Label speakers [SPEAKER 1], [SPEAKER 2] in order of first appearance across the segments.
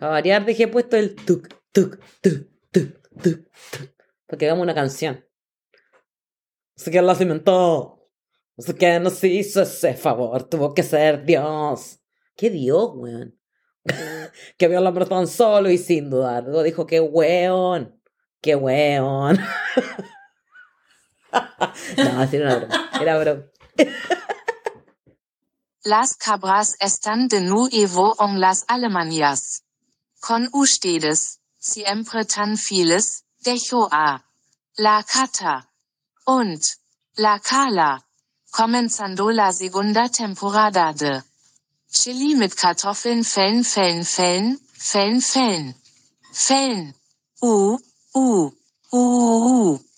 [SPEAKER 1] Para variar dejé puesto el tuk, tuk, tuk, tuk, tuk, tuk. Para que hagamos una canción. No sé quién la cimentó. No sé quién nos hizo ese favor. Tuvo que ser Dios. ¿Qué Dios, weón? que vio al hombre tan solo y sin dudar. Dijo que weón. Que weón. no, así era broma. Era broma.
[SPEAKER 2] Las cabras están de nuevo en las Alemanias. Con ustedes, siempre tan fieles, dejo a la cata und la cala. Comenzando la segunda temporada de Chili mit Kartoffeln, Fällen, Fällen, Fällen, Fällen, Fällen. Fällen. Uh, uh, uh, uh.
[SPEAKER 3] ¿Y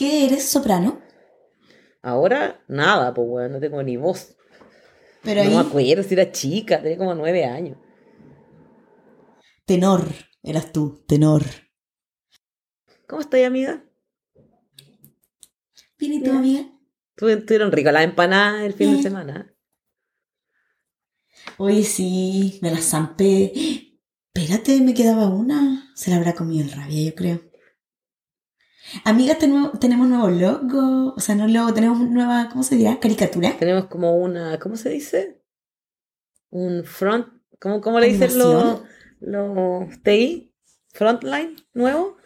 [SPEAKER 3] qué eres soprano?
[SPEAKER 1] Ahora, nada, pues weón, no tengo ni voz.
[SPEAKER 3] Pero
[SPEAKER 1] no
[SPEAKER 3] ahí,
[SPEAKER 1] me acuerdo si era chica, tenía como nueve años.
[SPEAKER 3] tenor, eras tú, tenor.
[SPEAKER 1] ¿Cómo estás, amiga?
[SPEAKER 3] Bien, ¿y tú, amiga?
[SPEAKER 1] Estu- Estuvieron ricas las empanadas el fin de
[SPEAKER 3] Bien.
[SPEAKER 1] semana.
[SPEAKER 3] Oye, sí, me las zampé. Espérate, me quedaba una. Se la habrá comido el rabia, yo creo. Amiga, tenemos, tenemos nuevo logo. O sea, no logo, tenemos nueva, ¿cómo se dirá? Caricatura.
[SPEAKER 1] Tenemos como una, ¿cómo se dice? Un front, ¿cómo, cómo le dicen los, los TI? ¿Frontline nuevo?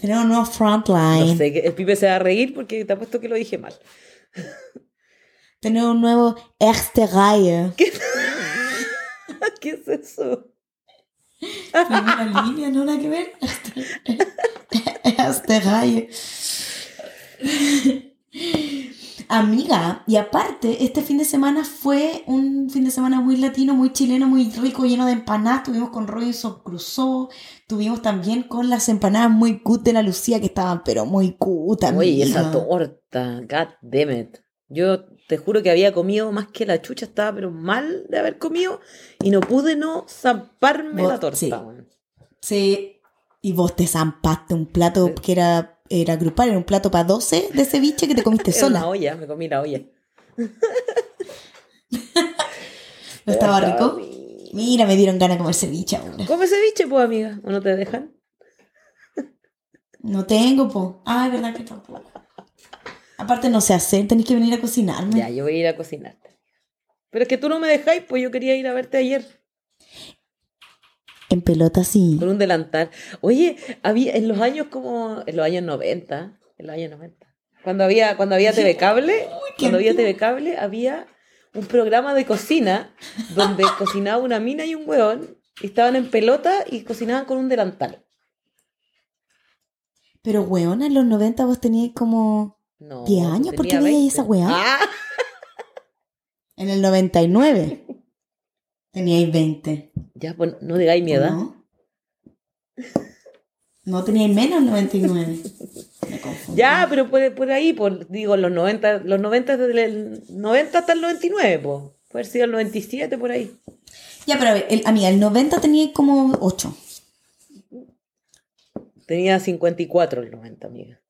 [SPEAKER 3] Tenemos un nuevo frontline.
[SPEAKER 1] No sé, el pibe se va a reír porque te apuesto que lo dije mal.
[SPEAKER 3] Tenemos un nuevo Erste Reihe.
[SPEAKER 1] ¿Qué, ¿Qué es eso?
[SPEAKER 3] Primera línea, no nada que ver. Erste Reihe. Amiga, y aparte, este fin de semana fue un fin de semana muy latino, muy chileno, muy rico, lleno de empanadas. Tuvimos con Robinson Crusoe, tuvimos también con las empanadas muy cut de la Lucía, que estaban, pero muy cut, amiga.
[SPEAKER 1] esa torta, god damn it. Yo te juro que había comido más que la chucha, estaba pero mal de haber comido y no pude no zamparme la torta.
[SPEAKER 3] sí. Sí, y vos te zampaste un plato
[SPEAKER 1] Sí.
[SPEAKER 3] que era, era grupal, era un plato para 12 de ceviche que te comiste
[SPEAKER 1] Era una
[SPEAKER 3] sola.
[SPEAKER 1] olla, me comí la olla.
[SPEAKER 3] ¿No estaba rico? Mira, me dieron ganas de comer ceviche ahora.
[SPEAKER 1] Come ceviche, pues, amiga. ¿O no te dejan?
[SPEAKER 3] No tengo, po. Ah, es verdad que tampoco. Aparte no sé hacer, tenés que venir a cocinarme.
[SPEAKER 1] Ya, yo voy a ir a cocinarte. Pero es que tú no me dejáis, pues yo quería ir a verte ayer
[SPEAKER 3] En pelota sí.
[SPEAKER 1] con un delantal. Oye, había en los años como, en los años 90, en los años 90, cuando había, cuando había TV Cable,
[SPEAKER 3] qué
[SPEAKER 1] cuando había. TV Cable, había un programa de cocina donde cocinaba una mina y un hueón, y estaban en pelota y cocinaban con un delantal.
[SPEAKER 3] Pero weona, en los 90 vos tenías como...
[SPEAKER 1] No,
[SPEAKER 3] 10
[SPEAKER 1] yo
[SPEAKER 3] años, ¿por qué
[SPEAKER 1] tenía 20.
[SPEAKER 3] esa weá?
[SPEAKER 1] Ah,
[SPEAKER 3] En el 99. Teníais 20.
[SPEAKER 1] ya, pues no digáis mi
[SPEAKER 3] ¿o
[SPEAKER 1] edad.
[SPEAKER 3] No, no teníais menos 99. Me.
[SPEAKER 1] Ya, pero por, por ahí, por, digo, los 90, los 90 desde el 90 hasta el 99, pues. Puede haber sido el 97 por ahí.
[SPEAKER 3] Ya, pero a ver, el, amiga, el 90 teníais como 8.
[SPEAKER 1] Tenía 54 el 90, amiga.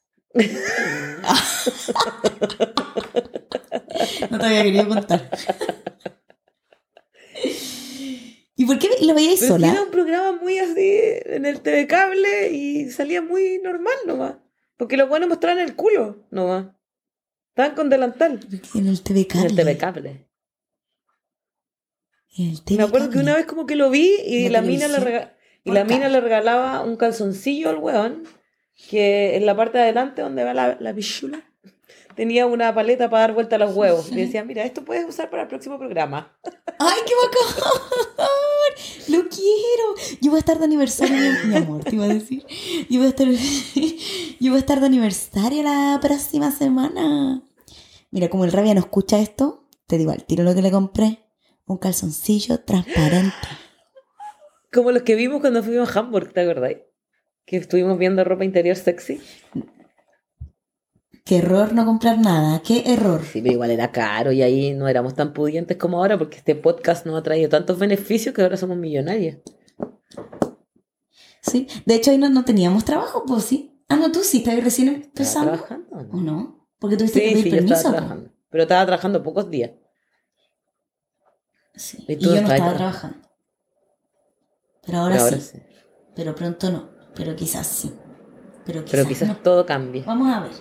[SPEAKER 3] No te había querido contar. ¿Y por qué lo veíais
[SPEAKER 1] Pero
[SPEAKER 3] sola?
[SPEAKER 1] era un programa muy así en el TV Cable y salía muy normal nomás. Porque los buenos mostraban el culo nomás. Estaban con delantal.
[SPEAKER 3] En el TV
[SPEAKER 1] En
[SPEAKER 3] Cable.
[SPEAKER 1] el TV Cable.
[SPEAKER 3] En el TV
[SPEAKER 1] Me acuerdo que
[SPEAKER 3] Cable.
[SPEAKER 1] una vez como que lo vi y
[SPEAKER 3] La
[SPEAKER 1] la mina le rega- y la mina
[SPEAKER 3] cable.
[SPEAKER 1] le regalaba un calzoncillo al weón que en la parte de adelante donde va la, la pichula tenía una paleta para dar vuelta a los huevos. Y decía, mira, esto puedes usar para el próximo programa.
[SPEAKER 3] ¡Ay, qué bacán! ¡Lo quiero! Yo voy a estar de aniversario, mi, amor, te iba a decir. Yo voy a estar, yo voy a estar de aniversario la próxima semana. Mira, como el rabia no escucha esto, te digo al tiro lo que le compré. Un calzoncillo transparente.
[SPEAKER 1] Como los que vimos cuando fuimos a Hamburg, ¿te acordáis? Que estuvimos viendo ropa interior sexy.
[SPEAKER 3] Qué error no comprar nada. Qué error.
[SPEAKER 1] Sí, pero igual era caro y ahí no éramos tan pudientes como ahora porque este podcast nos ha traído tantos beneficios que ahora somos millonarios.
[SPEAKER 3] Sí. De hecho, ahí no, no teníamos trabajo, pues sí. Ah, no, tú sí, estabas recién
[SPEAKER 1] ¿Estaba
[SPEAKER 3] empezando.
[SPEAKER 1] trabajando? o
[SPEAKER 3] ¿O
[SPEAKER 1] no?
[SPEAKER 3] Porque tuviste que
[SPEAKER 1] Sí,
[SPEAKER 3] pedir
[SPEAKER 1] sí, yo
[SPEAKER 3] permiso.
[SPEAKER 1] estaba
[SPEAKER 3] po.
[SPEAKER 1] trabajando. Pero estaba trabajando pocos días.
[SPEAKER 3] Sí.
[SPEAKER 1] Y
[SPEAKER 3] Y, yo no estaba
[SPEAKER 1] trabajando.
[SPEAKER 3] trabajando. Pero ahora,
[SPEAKER 1] Pero ahora
[SPEAKER 3] sí.
[SPEAKER 1] sí.
[SPEAKER 3] Pero pronto no. Pero quizás sí. Pero quizás,
[SPEAKER 1] Pero quizás
[SPEAKER 3] no.
[SPEAKER 1] todo cambie.
[SPEAKER 3] Vamos a ver.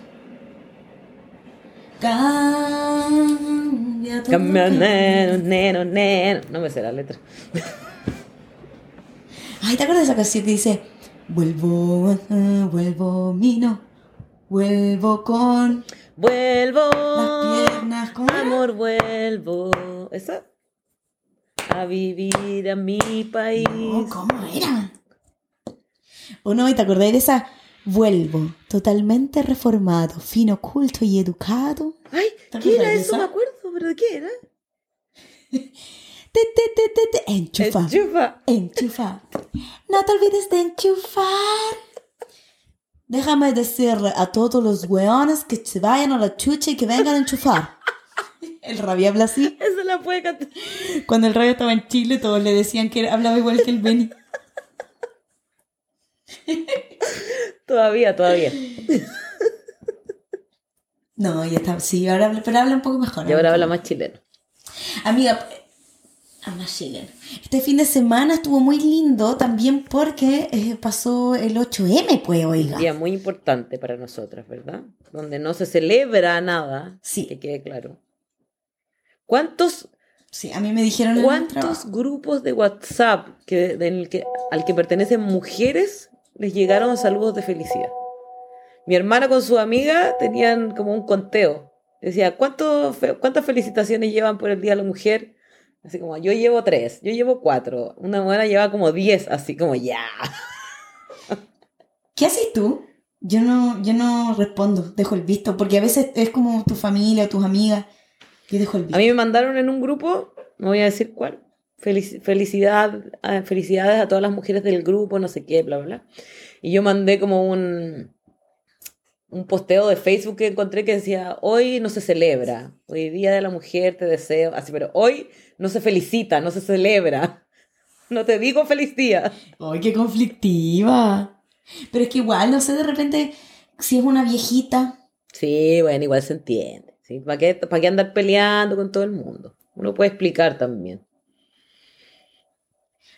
[SPEAKER 3] Cambia todo.
[SPEAKER 1] Cambia, neno, neno, neno. No me sé la letra.
[SPEAKER 3] Ay, ¿te acuerdas de esa canción que dice Vuelvo, ah, vuelvo, mino, vuelvo con
[SPEAKER 1] Vuelvo.
[SPEAKER 3] las piernas, ¿cómo era?
[SPEAKER 1] Amor, vuelvo. ¿Esa? A vivir a mi país.
[SPEAKER 3] No, ¿Cómo era? ¿O no? ¿Y te acordás de esa? Vuelvo, totalmente reformado, fino, culto y educado.
[SPEAKER 1] Ay,
[SPEAKER 3] ¿Te
[SPEAKER 1] ¿qué era eso? Me acuerdo, pero ¿de qué era?
[SPEAKER 3] Te, te, te, te, te, enchufa.
[SPEAKER 1] Enchufa.
[SPEAKER 3] Enchufa. No te olvides de enchufar. Déjame decirle a todos los weones que se vayan a la chucha y que vengan a enchufar. El rabia habla así.
[SPEAKER 1] Eso la puede cantar.
[SPEAKER 3] Cuando el rabia estaba en Chile, todos le decían que hablaba igual que el Benny.
[SPEAKER 1] Todavía, todavía.
[SPEAKER 3] No, ya está. Sí, ahora pero habla un poco mejor.
[SPEAKER 1] Y ahora habla más chileno.
[SPEAKER 3] Amiga, habla chileno. Este fin de semana estuvo muy lindo también porque eh, pasó el 8M, pues, oiga.
[SPEAKER 1] Un día muy importante para nosotras, ¿verdad? Donde no se celebra nada.
[SPEAKER 3] Sí.
[SPEAKER 1] Que quede claro. ¿Cuántos,
[SPEAKER 3] Sí, a mí me dijeron
[SPEAKER 1] cuántos grupos de WhatsApp que, del que, al que pertenecen mujeres les llegaron saludos de felicidad? Mi hermana con su amiga tenían como un conteo. Decía, ¿cuánto, fe- ¿cuántas felicitaciones llevan por el Día de la Mujer? Así como, yo llevo tres, yo llevo cuatro. Una buena lleva como diez, así como, ya.
[SPEAKER 3] ¿Qué haces tú? Yo no, yo no respondo, dejo el visto, porque a veces es como tu familia o tus amigas. Yo dejo el visto.
[SPEAKER 1] A mí me mandaron en un grupo, no voy a decir cuál, felici- felicidad, ah, felicidades a todas las mujeres del grupo, no sé qué, bla, bla, bla. Y yo mandé como un, un posteo de Facebook que encontré que decía, hoy no se celebra, hoy Día de la Mujer, te deseo, así, pero hoy no se felicita, no se celebra. No te digo feliz día.
[SPEAKER 3] ¡Ay, qué conflictiva! Pero es que igual, no sé, de repente, si es una viejita.
[SPEAKER 1] Sí, bueno, igual se entiende. ¿sí? ¿Para qué, para qué andar peleando con todo el mundo? Uno puede explicar también.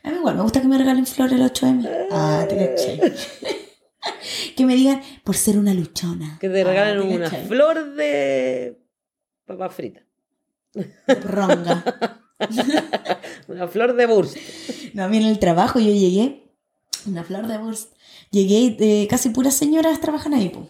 [SPEAKER 3] A mí igual, me gusta que me regalen flores el 8M. Ah, te caché. que me digan, por ser una luchona.
[SPEAKER 1] Que te
[SPEAKER 3] Ah,
[SPEAKER 1] regalen
[SPEAKER 3] te
[SPEAKER 1] una flor de papa frita.
[SPEAKER 3] Ronga.
[SPEAKER 1] Una flor de burst.
[SPEAKER 3] No, a mí en el trabajo yo llegué, una flor de Wurst, llegué de casi puras señoras trabajan ahí, po.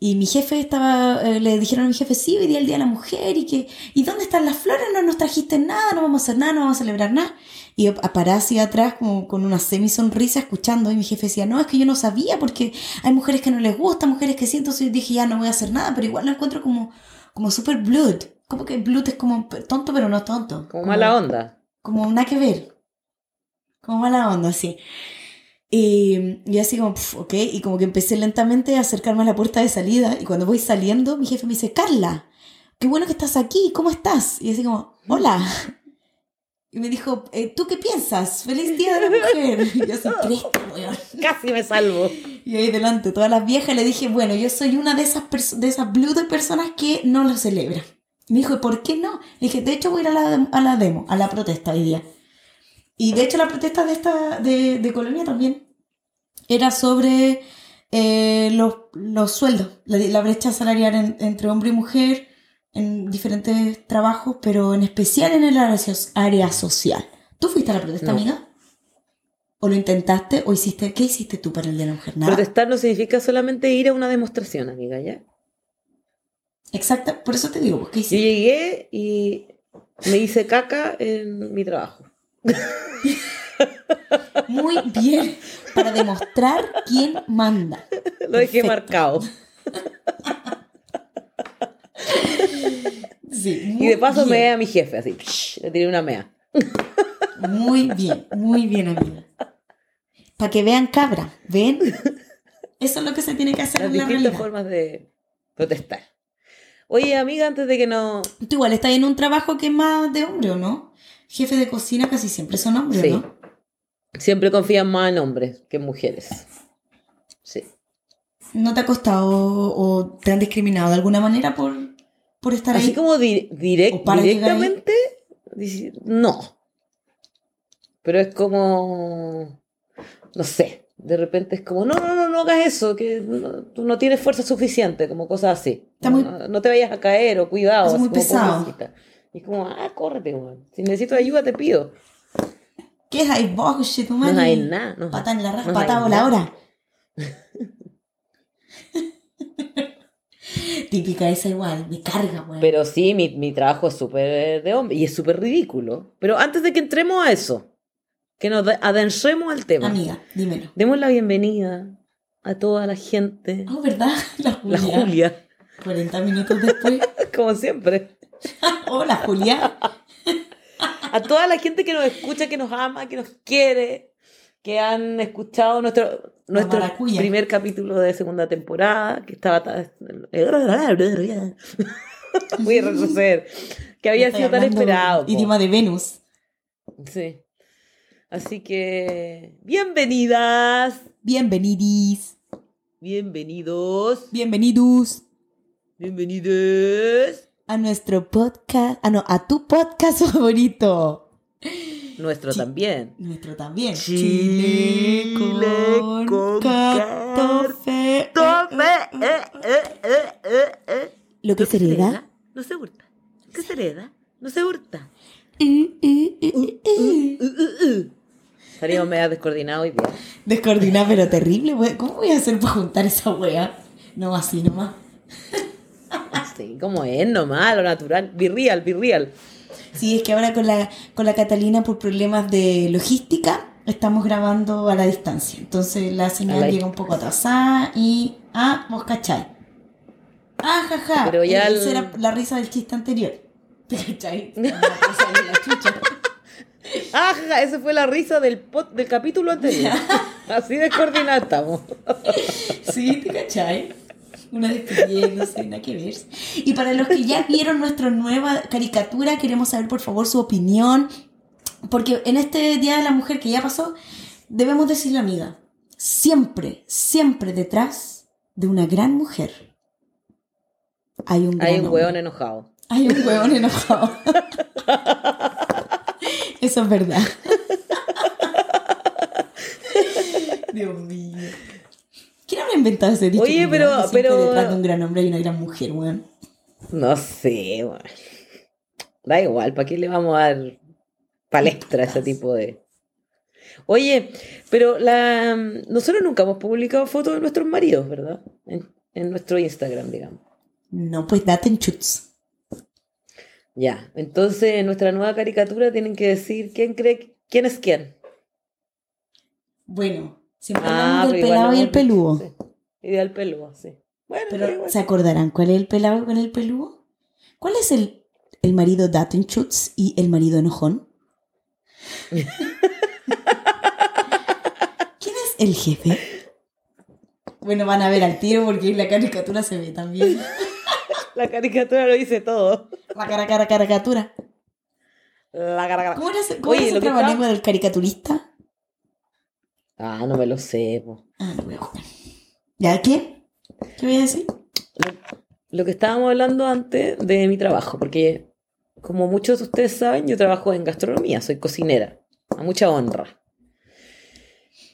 [SPEAKER 3] Y mi jefe estaba, eh, le dijeron a mi jefe, sí, hoy día es el Día de la Mujer, y que, ¿y dónde están las flores? No nos trajiste nada, no vamos a hacer nada, no vamos a celebrar nada. Y yo paré así atrás como con una semi sonrisa escuchando, y mi jefe decía, no, es que yo no sabía, porque hay mujeres que no les gusta, mujeres que sí, entonces yo dije, ya no voy a hacer nada, pero igual lo encuentro como, como super blood. Como que blood es como tonto, pero no tonto.
[SPEAKER 1] Como mala onda.
[SPEAKER 3] Como nada que ver. Como mala onda, sí. Y, y así como, pf, ok, y como que empecé lentamente a acercarme a la puerta de salida y cuando voy saliendo mi jefe me dice, Carla, qué bueno que estás aquí, ¿cómo estás? Y así como, hola. Y me dijo, "Eh, ¿tú qué piensas? ¡Feliz Día de la Mujer! Y yo así, cresta, weón.
[SPEAKER 1] Casi me salvo.
[SPEAKER 3] Y ahí delante, todas las viejas le dije, bueno, yo soy una de esas, de esas blue de personas que no lo celebra. Me dijo, ¿y por qué no? Le dije, de hecho voy a ir a la, a la demo, a la protesta hoy día. Y de hecho la protesta de esta, de, de Colonia también, era sobre eh, los, los sueldos, la, la brecha salarial en- entre hombre y mujer en diferentes trabajos, pero en especial en el área, so- área social. ¿Tú fuiste a la protesta,
[SPEAKER 1] No.
[SPEAKER 3] amiga? ¿O lo intentaste? ¿O hiciste? ¿Qué hiciste tú para el Día de la Mujer? Nada.
[SPEAKER 1] Protestar no significa solamente ir a una demostración, amiga, ¿ya?
[SPEAKER 3] Exacto, por eso te digo, ¿qué
[SPEAKER 1] Yo
[SPEAKER 3] hiciste?
[SPEAKER 1] llegué y me hice caca en mi trabajo.
[SPEAKER 3] Muy bien, para demostrar quién manda.
[SPEAKER 1] Lo dejé
[SPEAKER 3] Perfecto.
[SPEAKER 1] marcado.
[SPEAKER 3] Sí,
[SPEAKER 1] Y de paso
[SPEAKER 3] bien.
[SPEAKER 1] me a mi jefe, así, psh, le tiré una mea.
[SPEAKER 3] Muy bien, muy bien, amiga. Para que vean cabra, ¿ven? Eso es lo que se tiene que hacer
[SPEAKER 1] Las
[SPEAKER 3] en la
[SPEAKER 1] distintas
[SPEAKER 3] realidad.
[SPEAKER 1] formas de protestar. Oye, amiga, antes de que no...
[SPEAKER 3] Tú igual estás en un trabajo que es más de hombre, ¿o no? Jefe de cocina casi siempre son hombres,
[SPEAKER 1] Sí.
[SPEAKER 3] ¿no?
[SPEAKER 1] Siempre confían más en hombres que en mujeres. Sí.
[SPEAKER 3] ¿No te ha costado o te han discriminado de alguna manera por, por estar
[SPEAKER 1] Así
[SPEAKER 3] ahí?
[SPEAKER 1] como di- directamente, no. Pero es como, no sé, de repente es como, no, no, no, no hagas eso, que no- tú no tienes fuerza suficiente, como cosas así.
[SPEAKER 3] Está muy-
[SPEAKER 1] no, no te vayas a caer o cuidado.
[SPEAKER 3] Es muy
[SPEAKER 1] así como
[SPEAKER 3] pesado.
[SPEAKER 1] Y es como, ah, córrete, weón. Si necesito ayuda, te pido.
[SPEAKER 3] ¿Qué es ahí vos, tu
[SPEAKER 1] No hay nada. No,
[SPEAKER 3] Pata en la raja,
[SPEAKER 1] no
[SPEAKER 3] voladora. Típica esa igual, me carga, weón.
[SPEAKER 1] Pero sí, mi, mi trabajo es súper de hombre y es súper ridículo. Pero antes de que entremos a eso, que nos de- adentremos al tema.
[SPEAKER 3] Amiga, dímelo.
[SPEAKER 1] Demos la bienvenida a toda la gente.
[SPEAKER 3] Oh, ¿verdad? La
[SPEAKER 1] La
[SPEAKER 3] Julia.
[SPEAKER 1] Julia,
[SPEAKER 3] 40 minutos después.
[SPEAKER 1] como siempre.
[SPEAKER 3] Hola, Julia.
[SPEAKER 1] A toda la gente que nos escucha, que nos ama, que nos quiere, que han escuchado nuestro, nuestro primer capítulo de segunda temporada, que estaba tan... Voy a retroceder. Que había sido tan esperado.
[SPEAKER 3] Idioma de Venus.
[SPEAKER 1] Sí. Así que, bienvenidas,
[SPEAKER 3] Bienvenidis.
[SPEAKER 1] bienvenidos,
[SPEAKER 3] Bienvenidos
[SPEAKER 1] bienvenidos.
[SPEAKER 3] a nuestro podcast. Ah, no, a tu podcast favorito.
[SPEAKER 1] Nuestro también.
[SPEAKER 3] Nuestro también.
[SPEAKER 1] Chile con
[SPEAKER 3] café.
[SPEAKER 1] Tome, eh, eh, eh.
[SPEAKER 3] Lo que se hereda.
[SPEAKER 1] no se hurta. ¿Qué se hereda? No se hurta. Estaríamos medio descoordinados hoy día.
[SPEAKER 3] Descoordinada, pero terrible. ¿Cómo voy a hacer para juntar esa wea? No, así nomás.
[SPEAKER 1] Sí, como es nomás, lo natural. Virreal, virreal.
[SPEAKER 3] Sí, es que ahora con la, con la Catalina por problemas de logística estamos grabando a la distancia. Entonces la señal
[SPEAKER 1] la-
[SPEAKER 3] llega un poco atrasada y... Ah, vos cachai. Ah, jaja.
[SPEAKER 1] Pero ya
[SPEAKER 3] Esa
[SPEAKER 1] el-
[SPEAKER 3] era la risa del chiste anterior. ¿Te cachai? La chucha.
[SPEAKER 1] Ah, jaja, esa fue la risa del, pod- del capítulo anterior. Así descoordinados estamos.
[SPEAKER 3] Sí, ¿te cachai? Una despidiéndose, nada que ver. Y para los que ya vieron nuestra nueva caricatura, queremos saber por favor su opinión. Porque en este Día de la Mujer que ya pasó, debemos decirle, amiga, siempre, siempre detrás de una gran mujer hay un gran
[SPEAKER 1] Hay un hueón enojado.
[SPEAKER 3] Hay un huevón enojado. Eso es verdad. Dios mío. ¿Quién habrá inventado ese dicho?
[SPEAKER 1] Oye, pero-
[SPEAKER 3] siempre
[SPEAKER 1] pero-
[SPEAKER 3] detrás de un gran hombre hay una gran mujer, weón.
[SPEAKER 1] No sé, weón. Da igual, ¿para qué le vamos a dar palestra a ese tipo de. Oye, pero la nosotros nunca hemos publicado fotos de nuestros maridos, ¿verdad? En, en nuestro Instagram, digamos.
[SPEAKER 3] No, pues date en chuts.
[SPEAKER 1] Ya, entonces en nuestra nueva caricatura tienen que decir quién cree quién es quién.
[SPEAKER 3] Bueno, siempre
[SPEAKER 1] Ah,
[SPEAKER 3] del pelado y el peludo.
[SPEAKER 1] sí. Y del peludo, sí. Bueno, pero.
[SPEAKER 3] ¿se acordarán cuál es el pelado con el peludo? ¿Cuál es el, el marido daten chuts y el marido enojón? ¿Quién es el jefe? Bueno, van a ver al tiro porque la caricatura se ve también.
[SPEAKER 1] La caricatura lo dice todo.
[SPEAKER 3] La cara, cara, caricatura.
[SPEAKER 1] La cara, cara.
[SPEAKER 3] ¿Cómo era, ese- cómo
[SPEAKER 1] Oye,
[SPEAKER 3] era ese
[SPEAKER 1] lo que
[SPEAKER 3] trabalengua del caricaturista?
[SPEAKER 1] Ah, no me lo sé, po.
[SPEAKER 3] Ah, buscar. ¿Ya qué? ¿Qué voy a decir?
[SPEAKER 1] Lo que estábamos hablando antes de mi trabajo, porque como muchos de ustedes saben, yo trabajo en gastronomía, soy cocinera, a mucha honra.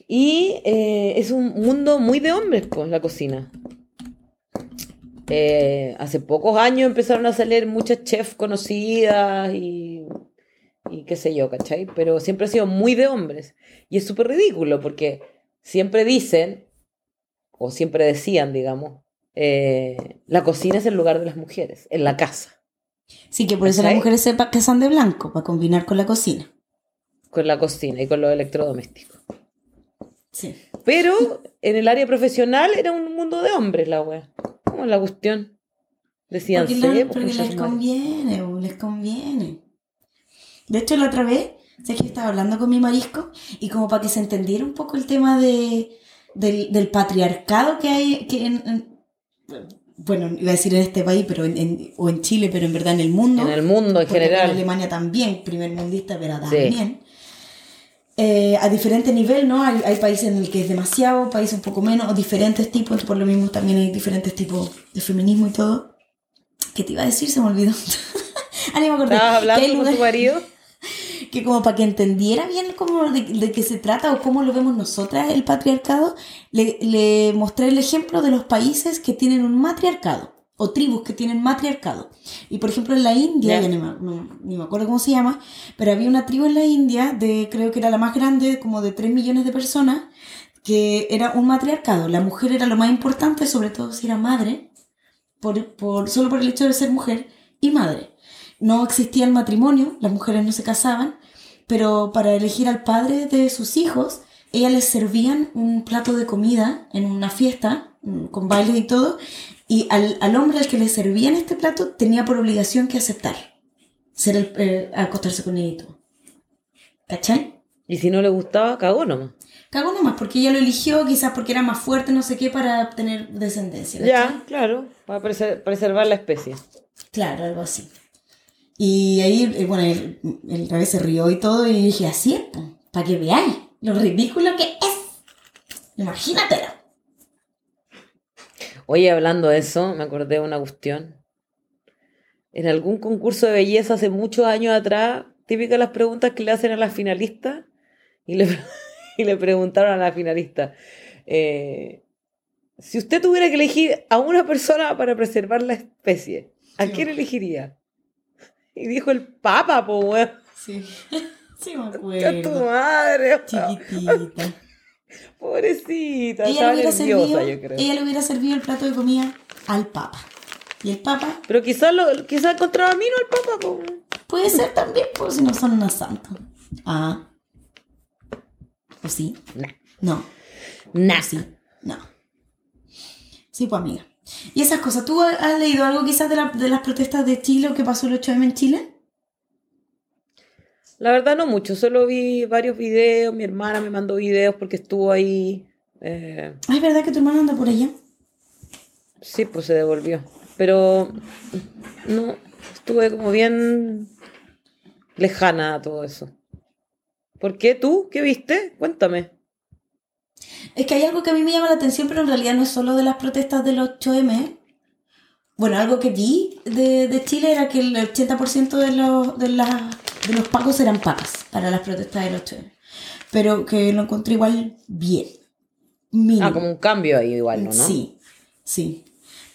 [SPEAKER 1] Y eh, es un mundo muy de hombres, pues, la cocina. Eh, hace pocos años empezaron a salir muchas chefs conocidas y, y qué sé yo, ¿cachai? Pero siempre ha sido muy de hombres. Y es súper ridículo porque siempre dicen, o siempre decían, digamos, eh, la cocina es el lugar de las mujeres, en la casa,
[SPEAKER 3] Sí, que por eso las mujeres se pa- casan de blanco, para combinar con la cocina.
[SPEAKER 1] con la cocina y con los electrodomésticos.
[SPEAKER 3] Sí.
[SPEAKER 1] Pero en el área profesional era un mundo de hombres la wea. ¿Cómo es la cuestión? Decían,
[SPEAKER 3] Porque,
[SPEAKER 1] pues,
[SPEAKER 3] porque les conviene, les conviene. De hecho, la otra vez, sé que estaba hablando con mi marisco y como para que se entendiera un poco el tema de, del, del patriarcado que hay, que en, en- bueno, iba a decir en este país, pero en, en- o en Chile, pero en verdad en el mundo.
[SPEAKER 1] En el mundo en general.
[SPEAKER 3] En Alemania también, primer mundista, pero
[SPEAKER 1] Sí.
[SPEAKER 3] también. Eh, a diferente nivel, ¿no? Hay, hay países en el que es demasiado, países un poco menos, o diferentes tipos, por lo mismo también hay diferentes tipos de feminismo y todo. ¿Qué te iba a decir? Se me olvidó. ah, ni me acordé.
[SPEAKER 1] ¿Estabas hablando con tu marido?
[SPEAKER 3] Que como para que entendiera bien cómo de, de qué se trata o cómo lo vemos nosotras el patriarcado, le, le mostré el ejemplo de los países que tienen un matriarcado o tribus que tienen matriarcado. Y por ejemplo en la India,
[SPEAKER 1] Ya.
[SPEAKER 3] ya ni, me, no- ni me acuerdo cómo se llama, pero había una tribu en la India de creo que era la más grande, como de 3 millones de personas, que era un matriarcado. La mujer era lo más importante, sobre todo si era madre, por, por, solo por el hecho de ser mujer y madre. No existía el matrimonio, las mujeres no se casaban, pero para elegir al padre de sus hijos, ellas les servían un plato de comida en una fiesta, mm, con bailes y todo, y al, al hombre al que le servían este plato tenía por obligación que aceptar, ser el, eh, acostarse con él y todo. ¿Cachai?
[SPEAKER 1] Y si no le gustaba, cagó nomás.
[SPEAKER 3] Cagó nomás, porque ella lo eligió, quizás porque era más fuerte, no sé qué, para tener descendencia. ¿cachai?
[SPEAKER 1] Ya, claro, para preser- preservar la especie.
[SPEAKER 3] Claro, algo así. Y ahí, eh, bueno, el, el revés se rió y todo, y dije, así es, para que veáis lo ridículo que es. Imagínatelo.
[SPEAKER 1] Oye, hablando de eso, me acordé de una cuestión. En algún concurso de belleza hace muchos años atrás, típicas las preguntas que le hacen a las finalistas, y le, y le preguntaron a la finalista, eh, si usted tuviera que elegir a una persona para preservar la especie, ¿a
[SPEAKER 3] Sí.
[SPEAKER 1] quién elegiría? Y dijo el Papa, po, weón.
[SPEAKER 3] Sí, sí me
[SPEAKER 1] ¡A tu
[SPEAKER 3] acuerdo.
[SPEAKER 1] madre!
[SPEAKER 3] Chiquitita.
[SPEAKER 1] Pobrecita,
[SPEAKER 3] Ella le, hubiera
[SPEAKER 1] nerviosa,
[SPEAKER 3] servido, ella le hubiera servido el plato de comida al papa. Y el papa
[SPEAKER 1] Pero quizás lo, quizás encontraba vino el Papa, po. weón.
[SPEAKER 3] puede ser también, pues si no son unos santos. Ah. ¿O sí? No.
[SPEAKER 1] Nah.
[SPEAKER 3] Sí, no. Sí, pues amiga. Y esas cosas, ¿tú has leído algo quizás de, la- de las protestas de Chile o que pasó el 8M en Chile?
[SPEAKER 1] La verdad no mucho, solo vi varios videos, mi hermana me mandó videos porque estuvo ahí. eh,
[SPEAKER 3] Ah, es verdad que tu hermano anda por allá.
[SPEAKER 1] sí, pues se devolvió. Pero no, estuve como bien lejana a todo eso. ¿Por qué tú? ¿Qué viste? Cuéntame.
[SPEAKER 3] Es que hay algo que a mí me llama la atención, pero en realidad no es solo de las protestas del 8M. Bueno, algo que vi de, de Chile era que el 80% de los, de, las- de los pagos eran pagas para las protestas del 8M. Pero que lo encontré igual bien. Mínimo.
[SPEAKER 1] Ah, como un cambio ahí igual, ¿no?
[SPEAKER 3] Sí, sí.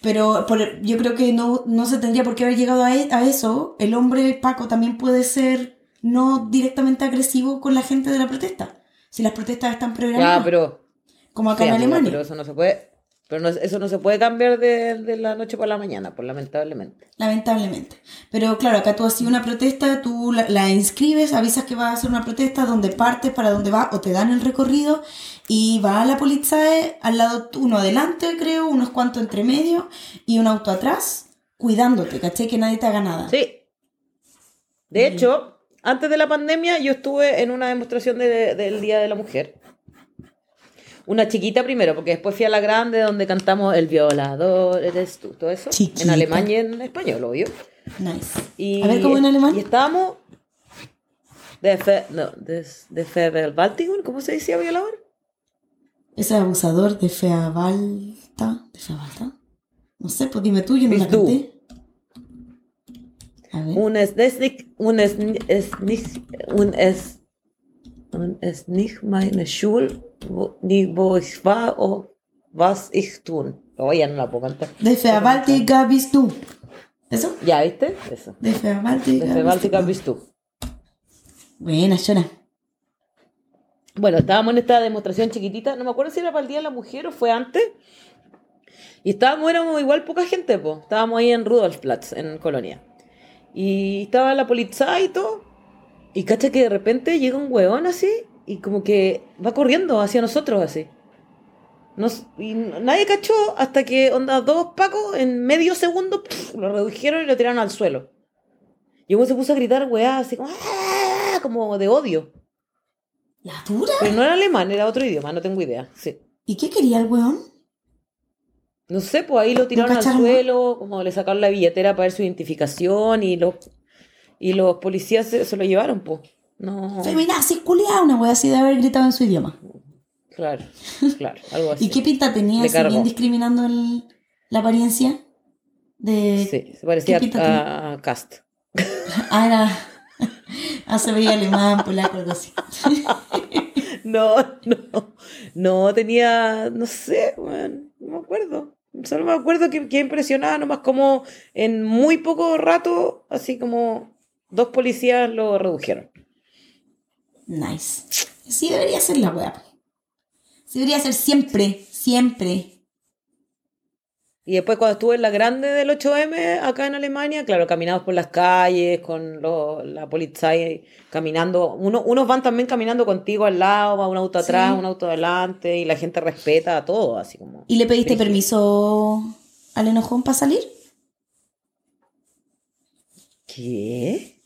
[SPEAKER 3] Pero por- yo creo que no, no se tendría por qué haber llegado a, e- a eso. El hombre Paco también puede ser no directamente agresivo con la gente de la protesta. Si las protestas están programadas.
[SPEAKER 1] Ya, pero,
[SPEAKER 3] como acá
[SPEAKER 1] sí,
[SPEAKER 3] en
[SPEAKER 1] amiga,
[SPEAKER 3] Alemania.
[SPEAKER 1] pero eso no se puede. Pero no- eso no se puede cambiar de, de la noche para la mañana, pues lamentablemente.
[SPEAKER 3] Lamentablemente. Pero claro, acá tú haces una protesta, tú la, la inscribes, avisas que vas a hacer una protesta, donde partes, para dónde va, o te dan el recorrido, y va a la policía al lado, uno adelante, creo, unos cuantos entre medio, y un auto atrás, cuidándote, ¿caché? Que nadie te haga nada.
[SPEAKER 1] Sí. De hecho, antes de la pandemia yo estuve en una demostración de- del Día de la Mujer. Una chiquita primero, porque después fui a la grande donde cantamos El violador, eres tú, todo eso.
[SPEAKER 3] Chiquita.
[SPEAKER 1] En alemán y en español, obvio.
[SPEAKER 3] Nice.
[SPEAKER 1] Y,
[SPEAKER 3] A ver, ¿cómo en alemán?
[SPEAKER 1] Y estábamos de, Fe, no, de, de Vergewaltigung, ¿cómo se decía violador?
[SPEAKER 3] Ese abusador de Feabalta. ¿De Feabalta? No sé, pues dime tú, yo no la canté. A ver.
[SPEAKER 1] Un es, es un es, ni- es un es, un es nicht meine Schule, wo, ni wo ich war o was ich tun. Oh, ya no la puedo cantar.
[SPEAKER 3] De Feabaltica bist du. ¿Eso?
[SPEAKER 1] Ya, ¿viste? Eso.
[SPEAKER 3] De
[SPEAKER 1] Báltica
[SPEAKER 3] bist
[SPEAKER 1] bist tú.
[SPEAKER 3] Buena, Shona.
[SPEAKER 1] Bueno, estábamos en esta demostración chiquitita, no me acuerdo si era para el Día de la Mujer o fue antes. Y estábamos, éramos igual poca gente, pues. Estábamos ahí en Rudolfplatz, en Colonia. Y estaba la policía y todo. Y cacha que de repente llega un huevón así y como que va corriendo hacia nosotros así. No, s- y nadie cachó hasta que, onda, dos pacos en medio segundo lo redujeron y lo tiraron al suelo. Y uno se puso a gritar, weá, así como, "Ah", como de odio.
[SPEAKER 3] ¿La dura?
[SPEAKER 1] Pero no era alemán, era otro idioma, no tengo idea. Sí.
[SPEAKER 3] ¿Y qué quería el weón?
[SPEAKER 1] No sé, pues ahí lo tiraron al suelo, como le sacaron la billetera para ver su identificación y los, y los policías se, se lo llevaron, pues. No,
[SPEAKER 3] Feminazi, culiada, una wea así de haber gritado en su idioma.
[SPEAKER 1] claro, claro, algo así.
[SPEAKER 3] ¿Y qué pinta tenía?
[SPEAKER 1] Cargó.
[SPEAKER 3] discriminando el- la apariencia de...
[SPEAKER 1] Sí, se parecía
[SPEAKER 3] ¿Qué pinta
[SPEAKER 1] a, a Cast.
[SPEAKER 3] Ah, era... Ah, se veía alemán, polaco, algo así.
[SPEAKER 1] No, no, no tenía, no sé, weón, no me acuerdo. Solo me acuerdo que, que impresionaba nomás como en muy poco rato, así como dos policías lo redujeron.
[SPEAKER 3] Nice. Sí debería ser la wea. Sí debería ser siempre, siempre.
[SPEAKER 1] Y después cuando estuve en la grande del 8M acá en Alemania, claro, caminamos por las calles con lo- la policía caminando. Uno, unos van también caminando contigo al lado, va un auto atrás,
[SPEAKER 3] Sí.
[SPEAKER 1] un auto adelante, y la gente respeta a todo, así como...
[SPEAKER 3] ¿Y le pediste permiso al enojón para salir?
[SPEAKER 1] ¿Qué?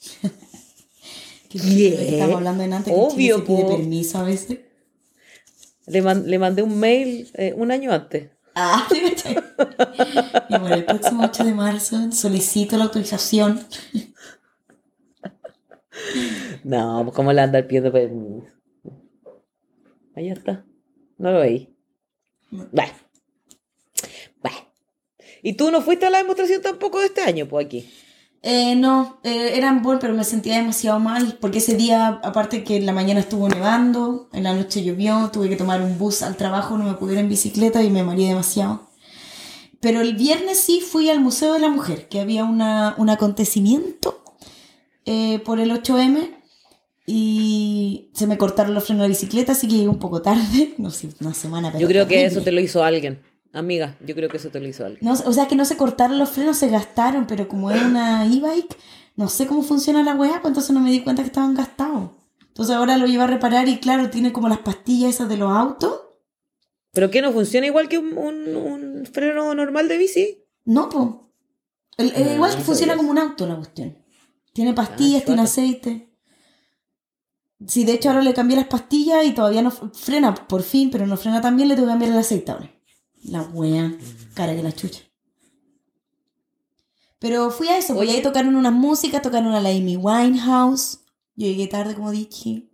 [SPEAKER 3] Que
[SPEAKER 1] ¿Qué?
[SPEAKER 3] que Estamos hablando en antes que
[SPEAKER 1] Obvio,
[SPEAKER 3] se pide permiso a veces.
[SPEAKER 1] Le, man- le mandé un mail eh, un año antes.
[SPEAKER 3] Ah. Y bueno, el próximo 8 de marzo solicito la autorización.
[SPEAKER 1] No, pues cómo le anda pidiendo permiso. Ahí está. No lo veí. Bueno. Bueno. ¿Y tú no fuiste a la demostración tampoco de este año, pues aquí?
[SPEAKER 3] Eh, no, eh, era en Bonn, pero me sentía demasiado mal porque ese día, aparte que en la mañana estuvo nevando, en la noche llovió, tuve que tomar un bus al trabajo, no me pude ir en bicicleta y me mareé demasiado. Pero el viernes sí fui al Museo de la Mujer, que había una, un acontecimiento eh, por el 8M y se me cortaron los frenos de la bicicleta, así que llegué un poco tarde, no sé, una semana. pero
[SPEAKER 1] Yo creo que eso te lo hizo alguien. Amiga, yo creo que eso te lo hizo alguien.
[SPEAKER 3] No, o sea que no se cortaron los frenos, se gastaron, pero como es una e-bike, no sé cómo funciona la weá, pues entonces no me di cuenta que estaban gastados. Entonces ahora lo llevo a reparar y claro, tiene como las pastillas esas de los autos.
[SPEAKER 1] ¿Pero qué no funciona igual que un, un- un freno normal de bici?
[SPEAKER 3] No, pues.
[SPEAKER 1] Ah,
[SPEAKER 3] igual
[SPEAKER 1] no
[SPEAKER 3] funciona como un auto la cuestión. Tiene pastillas, tiene aceite. Sí, de hecho ahora le cambié las pastillas y todavía no frena por fin, pero no frena también, le tengo que cambiar el aceite ahora. La wea, cara que la chucha. Pero fui a eso, pues
[SPEAKER 1] Oye.
[SPEAKER 3] ahí tocaron unas músicas, tocaron a la Amy Winehouse. Yo llegué tarde, como dije.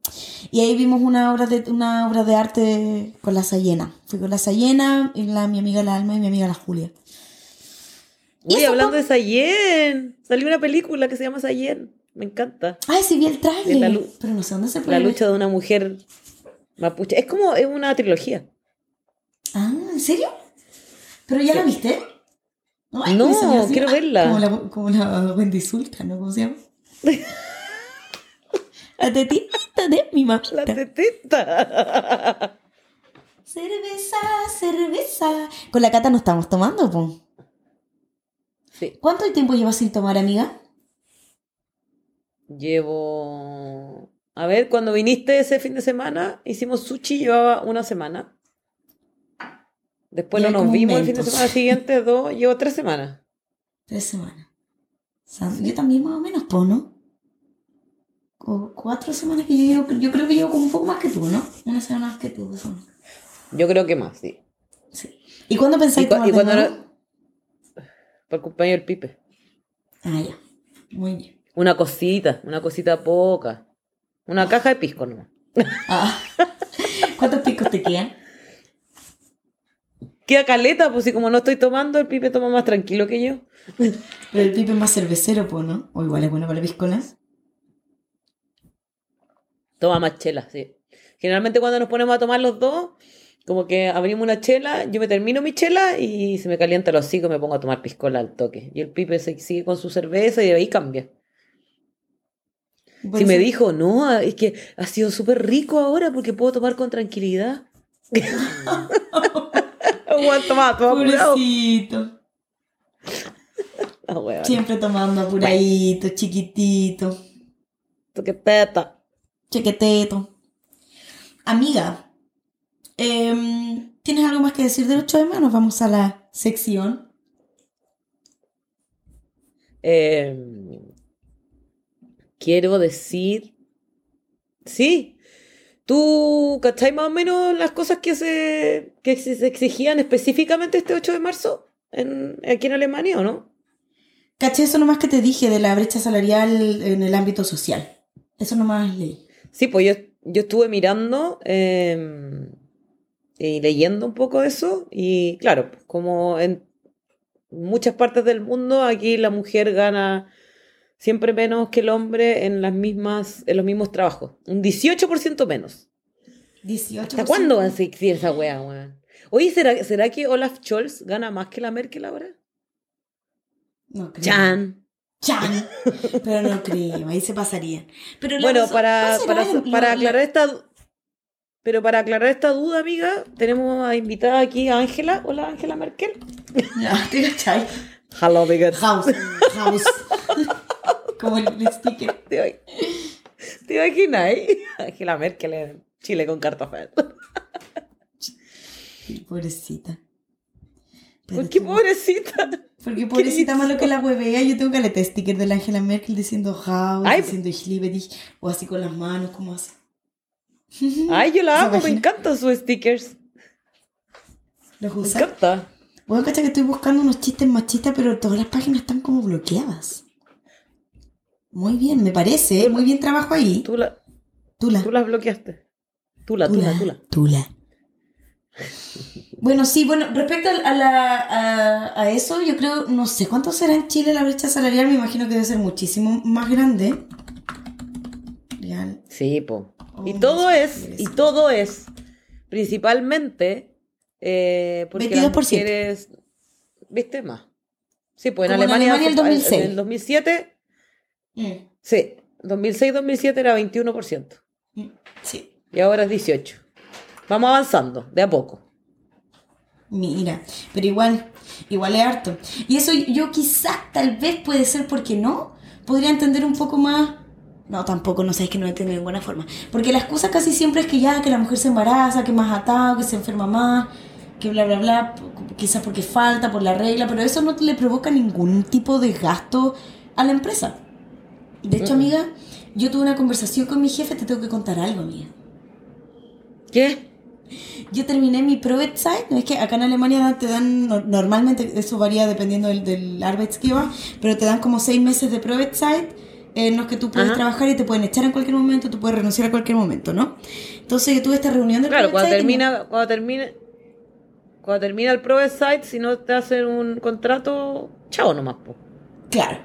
[SPEAKER 3] Y ahí vimos una obra de, una obra de arte con la Sayena. Fui con la Sayena, y la, mi amiga la Alma y mi amiga la Julia. ¿Y
[SPEAKER 1] Uy,
[SPEAKER 3] eso,
[SPEAKER 1] hablando de Sayen. Salió una película que se llama Sayen. Me encanta.
[SPEAKER 3] Ay, sí vi el
[SPEAKER 1] De
[SPEAKER 3] trailer. pero no sé dónde se puede
[SPEAKER 1] La
[SPEAKER 3] ver.
[SPEAKER 1] lucha de una mujer mapuche. Es como es una trilogía.
[SPEAKER 3] Ah, ¿en serio? ¿Pero ya la viste? Ay,
[SPEAKER 1] No,
[SPEAKER 3] así,
[SPEAKER 1] quiero
[SPEAKER 3] ah,
[SPEAKER 1] verla.
[SPEAKER 3] Como la, como la Wendy Zulka, ¿no? ¿Cómo se llama? la tetita de mi mamá.
[SPEAKER 1] La tetita.
[SPEAKER 3] Cerveza, cerveza. Con la cata no estamos tomando, po.
[SPEAKER 1] Sí.
[SPEAKER 3] ¿Cuánto tiempo llevas sin tomar, amiga?
[SPEAKER 1] Llevo. A ver, cuando viniste ese fin de semana, hicimos sushi, llevaba una semana. Después no nos vimos el fin de semana siguiente, dos, llevo tres semanas.
[SPEAKER 3] Tres semanas. Yo también más o menos, po, ¿no? O cuatro semanas que yo llevo, yo creo que llevo como un poco más que tú, ¿no? Una semana más que tú, dos semanas.
[SPEAKER 1] Yo creo que más, sí.
[SPEAKER 3] Sí. ¿Y cuándo pensáis tomar
[SPEAKER 1] y
[SPEAKER 3] nuevo?
[SPEAKER 1] era- el cumpleaños del Pipe.
[SPEAKER 3] Ah, ya. Muy bien.
[SPEAKER 1] Una cosita, una cosita poca. Una caja de pisco nomás.
[SPEAKER 3] Ah. ¿Cuántos picos te quedan?
[SPEAKER 1] Queda caleta, pues si como no estoy tomando, el Pipe toma más tranquilo que yo.
[SPEAKER 3] Pero el pipe es más cervecero, po, ¿no? O igual es bueno para la piscola.
[SPEAKER 1] Toma más chela, sí. Generalmente cuando nos ponemos a tomar los dos, como que abrimos una chela, yo me termino mi chela y se me calienta el hocico y me pongo a tomar piscola al toque. Y el Pipe se sigue con su cerveza y de ahí cambia. Si me dijo, no, es que ha sido súper rico ahora porque puedo tomar con tranquilidad. Aguanta más.
[SPEAKER 3] Pobrecito.
[SPEAKER 1] Ah.
[SPEAKER 3] Siempre tomando apuradito, chiquitito,
[SPEAKER 1] Tú qué teta.
[SPEAKER 3] chequeteto. Amiga, em, ¿Tienes algo más que decir del 8 de mayo? Nos vamos a la sección.
[SPEAKER 1] Eh, quiero decir. Sí. ¿Tú cachai más o menos las cosas que se, que se exigían específicamente este 8 de marzo en, aquí en Alemania o no?
[SPEAKER 3] Caché eso nomás que te dije de la brecha salarial en el ámbito social. Eso nomás leí.
[SPEAKER 1] Sí, pues yo, yo estuve mirando eh, y leyendo un poco eso y claro, como en muchas partes del mundo, aquí la mujer gana siempre menos que el hombre en las mismas en los mismos trabajos, un 18% menos.
[SPEAKER 3] 18%.
[SPEAKER 1] ¿Hasta cuándo va a existir esa wea, weón? Oye, ¿será, ¿será que Olaf Scholz gana más que la Merkel ahora?
[SPEAKER 3] No creo.
[SPEAKER 1] Chan.
[SPEAKER 3] Chan. Pero no creo, ahí se pasarían. Pero
[SPEAKER 1] Bueno,
[SPEAKER 3] razón-
[SPEAKER 1] para,
[SPEAKER 3] ¿cuál
[SPEAKER 1] para,
[SPEAKER 3] el-
[SPEAKER 1] para
[SPEAKER 3] lo-
[SPEAKER 1] aclarar esta pero para aclarar esta duda, amiga, tenemos a invitada aquí a Ángela. Hola, Ángela Merkel.
[SPEAKER 3] Ya, ¿te cachai?
[SPEAKER 1] Hello.
[SPEAKER 3] House. House. Como el, el sticker.
[SPEAKER 1] ¿Te, ¿Te imaginas? eh? Ángela Merkel en Chile con cartofel.
[SPEAKER 3] Pobrecita.
[SPEAKER 1] ¿Por
[SPEAKER 3] Pero
[SPEAKER 1] qué
[SPEAKER 3] tú-
[SPEAKER 1] pobrecita?
[SPEAKER 3] Porque pobrecita
[SPEAKER 1] hizo?
[SPEAKER 3] malo que la huevea, yo tengo caleta sticker de la Angela Merkel diciendo
[SPEAKER 1] Ay.
[SPEAKER 3] diciendo Ich liebe dich, o así con las manos, como así.
[SPEAKER 1] Ay, yo la
[SPEAKER 3] ¿Se
[SPEAKER 1] amo, me encantan sus stickers.
[SPEAKER 3] ¿Los
[SPEAKER 1] Me
[SPEAKER 3] usas?
[SPEAKER 1] encanta.
[SPEAKER 3] Bueno, cacha que estoy buscando unos chistes machistas, pero todas las páginas están como bloqueadas. Muy bien, me parece, ¿eh? muy bien trabajo ahí.
[SPEAKER 1] Tú, la,
[SPEAKER 3] Tula.
[SPEAKER 1] tú las bloqueaste. Tula, tula, tula.
[SPEAKER 3] Tula. Bueno, sí, bueno, respecto a, la, a, a eso, yo creo, no sé cuánto será en Chile la brecha salarial, me imagino que debe ser muchísimo más grande. Real.
[SPEAKER 1] Sí, po. Y
[SPEAKER 3] Oh,
[SPEAKER 1] todo es, y todo es, principalmente, eh, porque las
[SPEAKER 3] 22%.
[SPEAKER 1] mujeres, ¿viste? Más. Sí, pues en
[SPEAKER 3] en
[SPEAKER 1] Alemania,
[SPEAKER 3] Alemania el
[SPEAKER 1] en
[SPEAKER 3] 2006.
[SPEAKER 1] el 2007,
[SPEAKER 3] Mm,
[SPEAKER 1] sí, 2006-2007 era 21%,
[SPEAKER 3] mm, sí.
[SPEAKER 1] y ahora es 18%. Vamos avanzando, de a poco.
[SPEAKER 3] Mira, pero igual, igual es harto. Y eso yo quizás, tal vez puede ser porque no, podría entender un poco más. No, tampoco, no sabes que no entiendo de ninguna forma. Porque la excusa casi siempre es que ya, que la mujer se embaraza, que más atado, que se enferma más, que bla, bla, bla, quizás porque falta, por la regla, pero eso no le provoca ningún tipo de gasto a la empresa. De hecho,
[SPEAKER 1] Mm.
[SPEAKER 3] amiga, yo tuve una conversación con mi jefe, te tengo que contar algo, amiga.
[SPEAKER 1] ¿Qué?
[SPEAKER 3] Yo terminé mi Probezeit, no es que acá en Alemania te dan, no- normalmente eso varía dependiendo del, del pero te dan como seis meses de Probezeit en los que tú puedes
[SPEAKER 1] Ajá.
[SPEAKER 3] trabajar y te pueden echar en cualquier momento, tú puedes renunciar a cualquier momento, ¿no? Entonces yo tuve esta reunión de
[SPEAKER 1] Claro, cuando
[SPEAKER 3] Probezeit y me-
[SPEAKER 1] termina, cuando termina, cuando termina el Pro Site, si no te hacen un contrato, chao nomás, po.
[SPEAKER 3] Claro.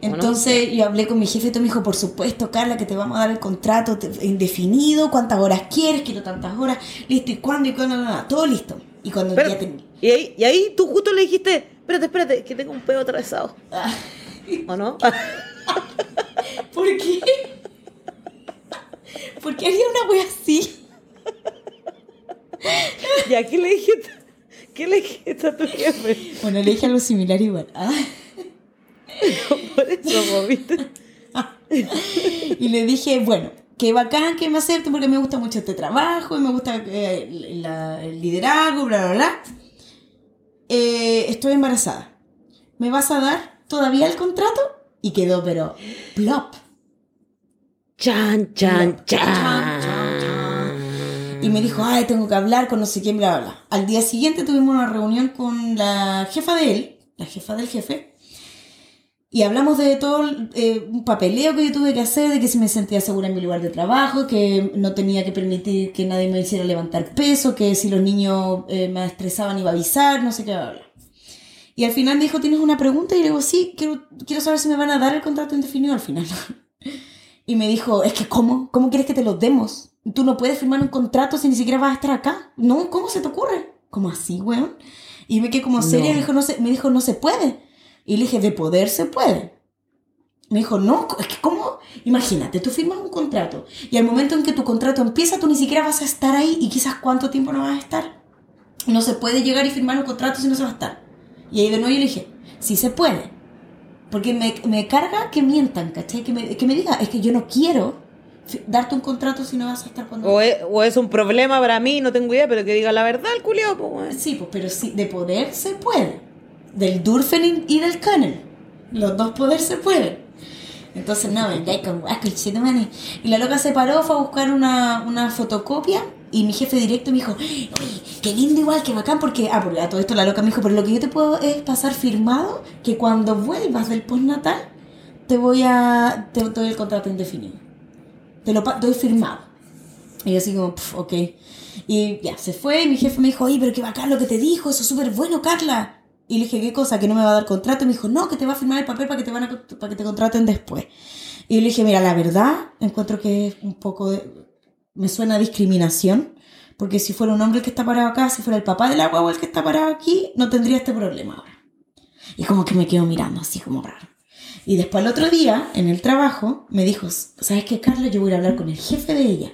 [SPEAKER 3] Entonces yo hablé con mi jefe y todo me dijo, por supuesto, Carla, que te vamos a dar el contrato indefinido, cuántas horas quieres, quiero tantas horas, listo, y cuándo, y cuándo, no, no, todo listo. Y cuando
[SPEAKER 1] Pero-
[SPEAKER 3] ya ten-
[SPEAKER 1] y, ahí, y ahí tú justo le dijiste, espérate, espérate, que tengo un pedo atravesado.
[SPEAKER 3] Ah,
[SPEAKER 1] ¿O no?
[SPEAKER 3] ¿Por qué? ¿Por qué haría una wea así?
[SPEAKER 1] ¿Y a qué le dijiste? ¿Qué le dijiste a tu jefe?
[SPEAKER 3] Bueno, le dije algo similar igual. Ah.
[SPEAKER 1] ¿Viste?
[SPEAKER 3] Y le dije, bueno, qué bacán que me acepte porque me gusta mucho este trabajo y me gusta eh, la- el liderazgo, bla, bla, bla. Eh, estoy embarazada. ¿Me vas a dar todavía el contrato? Y quedó, pero, plop.
[SPEAKER 1] Chan, chan,
[SPEAKER 3] Chan, chan,
[SPEAKER 1] chan.
[SPEAKER 3] Y me dijo, ay, tengo que hablar con no sé quién, bla, bla, bla. Al día siguiente tuvimos una reunión con la jefa de él, la jefa del jefe, y hablamos de todo eh, un papeleo que yo tuve que hacer, de que si me sentía segura en mi lugar de trabajo, que no tenía que permitir que nadie me hiciera levantar peso, que si los niños eh, me estresaban iba a avisar, no sé qué, bla, bla. Y al final me dijo, ¿tienes una pregunta? Y le digo, sí, quiero, quiero saber si me van a dar el contrato indefinido al final. Y me dijo, es que ¿cómo? ¿Cómo quieres que te lo demos? Tú no puedes firmar un contrato si ni siquiera vas a estar acá. No, ¿cómo se te ocurre? ¿Cómo así, weón? Y me quedé como seria y me dijo, no se, me dijo, no se puede. Y le dije, de poder se puede. Me dijo, no, es que ¿cómo? Imagínate, tú firmas un contrato y al momento en que tu contrato empieza, tú ni siquiera vas a estar ahí y quizás cuánto tiempo no vas a estar. No se puede llegar y firmar un contrato si no se va a estar. Y ahí de nuevo yo le dije, sí se puede. Porque me, me carga que mientan, ¿cachai? Que me, que me diga, es que yo no quiero darte un contrato si no vas a estar cuando...
[SPEAKER 1] O es, o es un problema para mí, no tengo idea, pero que diga la verdad el culiao, pues.
[SPEAKER 3] Sí, pues, pero sí, de poder se puede. Del Durfen y del Canel. Los dos poder se pueden. Entonces, no, venga con. Y la loca se paró, fue a buscar una, una fotocopia. Y mi jefe directo me dijo, oye, qué lindo igual, qué bacán, porque, ah, porque a todo esto la loca me dijo, pero lo que yo te puedo es pasar firmado que cuando vuelvas del postnatal, te voy a, te, doy el contrato indefinido. Te lo doy firmado. Y yo así como, "Pf, ok. Y ya, se fue y mi jefe me dijo, oye, pero qué bacán lo que te dijo, eso es súper bueno, Carla. Y le dije, ¿qué cosa? ¿Que no me va a dar contrato? Y me dijo, no, que te va a firmar el papel para que te, van a, para que te contraten después. Y yo le dije, mira, la verdad, encuentro que es un poco de... Me suena a discriminación, porque si fuera un hombre el que está parado acá, si fuera el papá de la guagua el que está parado aquí, no tendría este problema ahora. Y como que me quedo mirando así como raro. Y después el otro día, en el trabajo, me dijo, ¿sabes qué, Carla? Yo voy a hablar con el jefe de ella.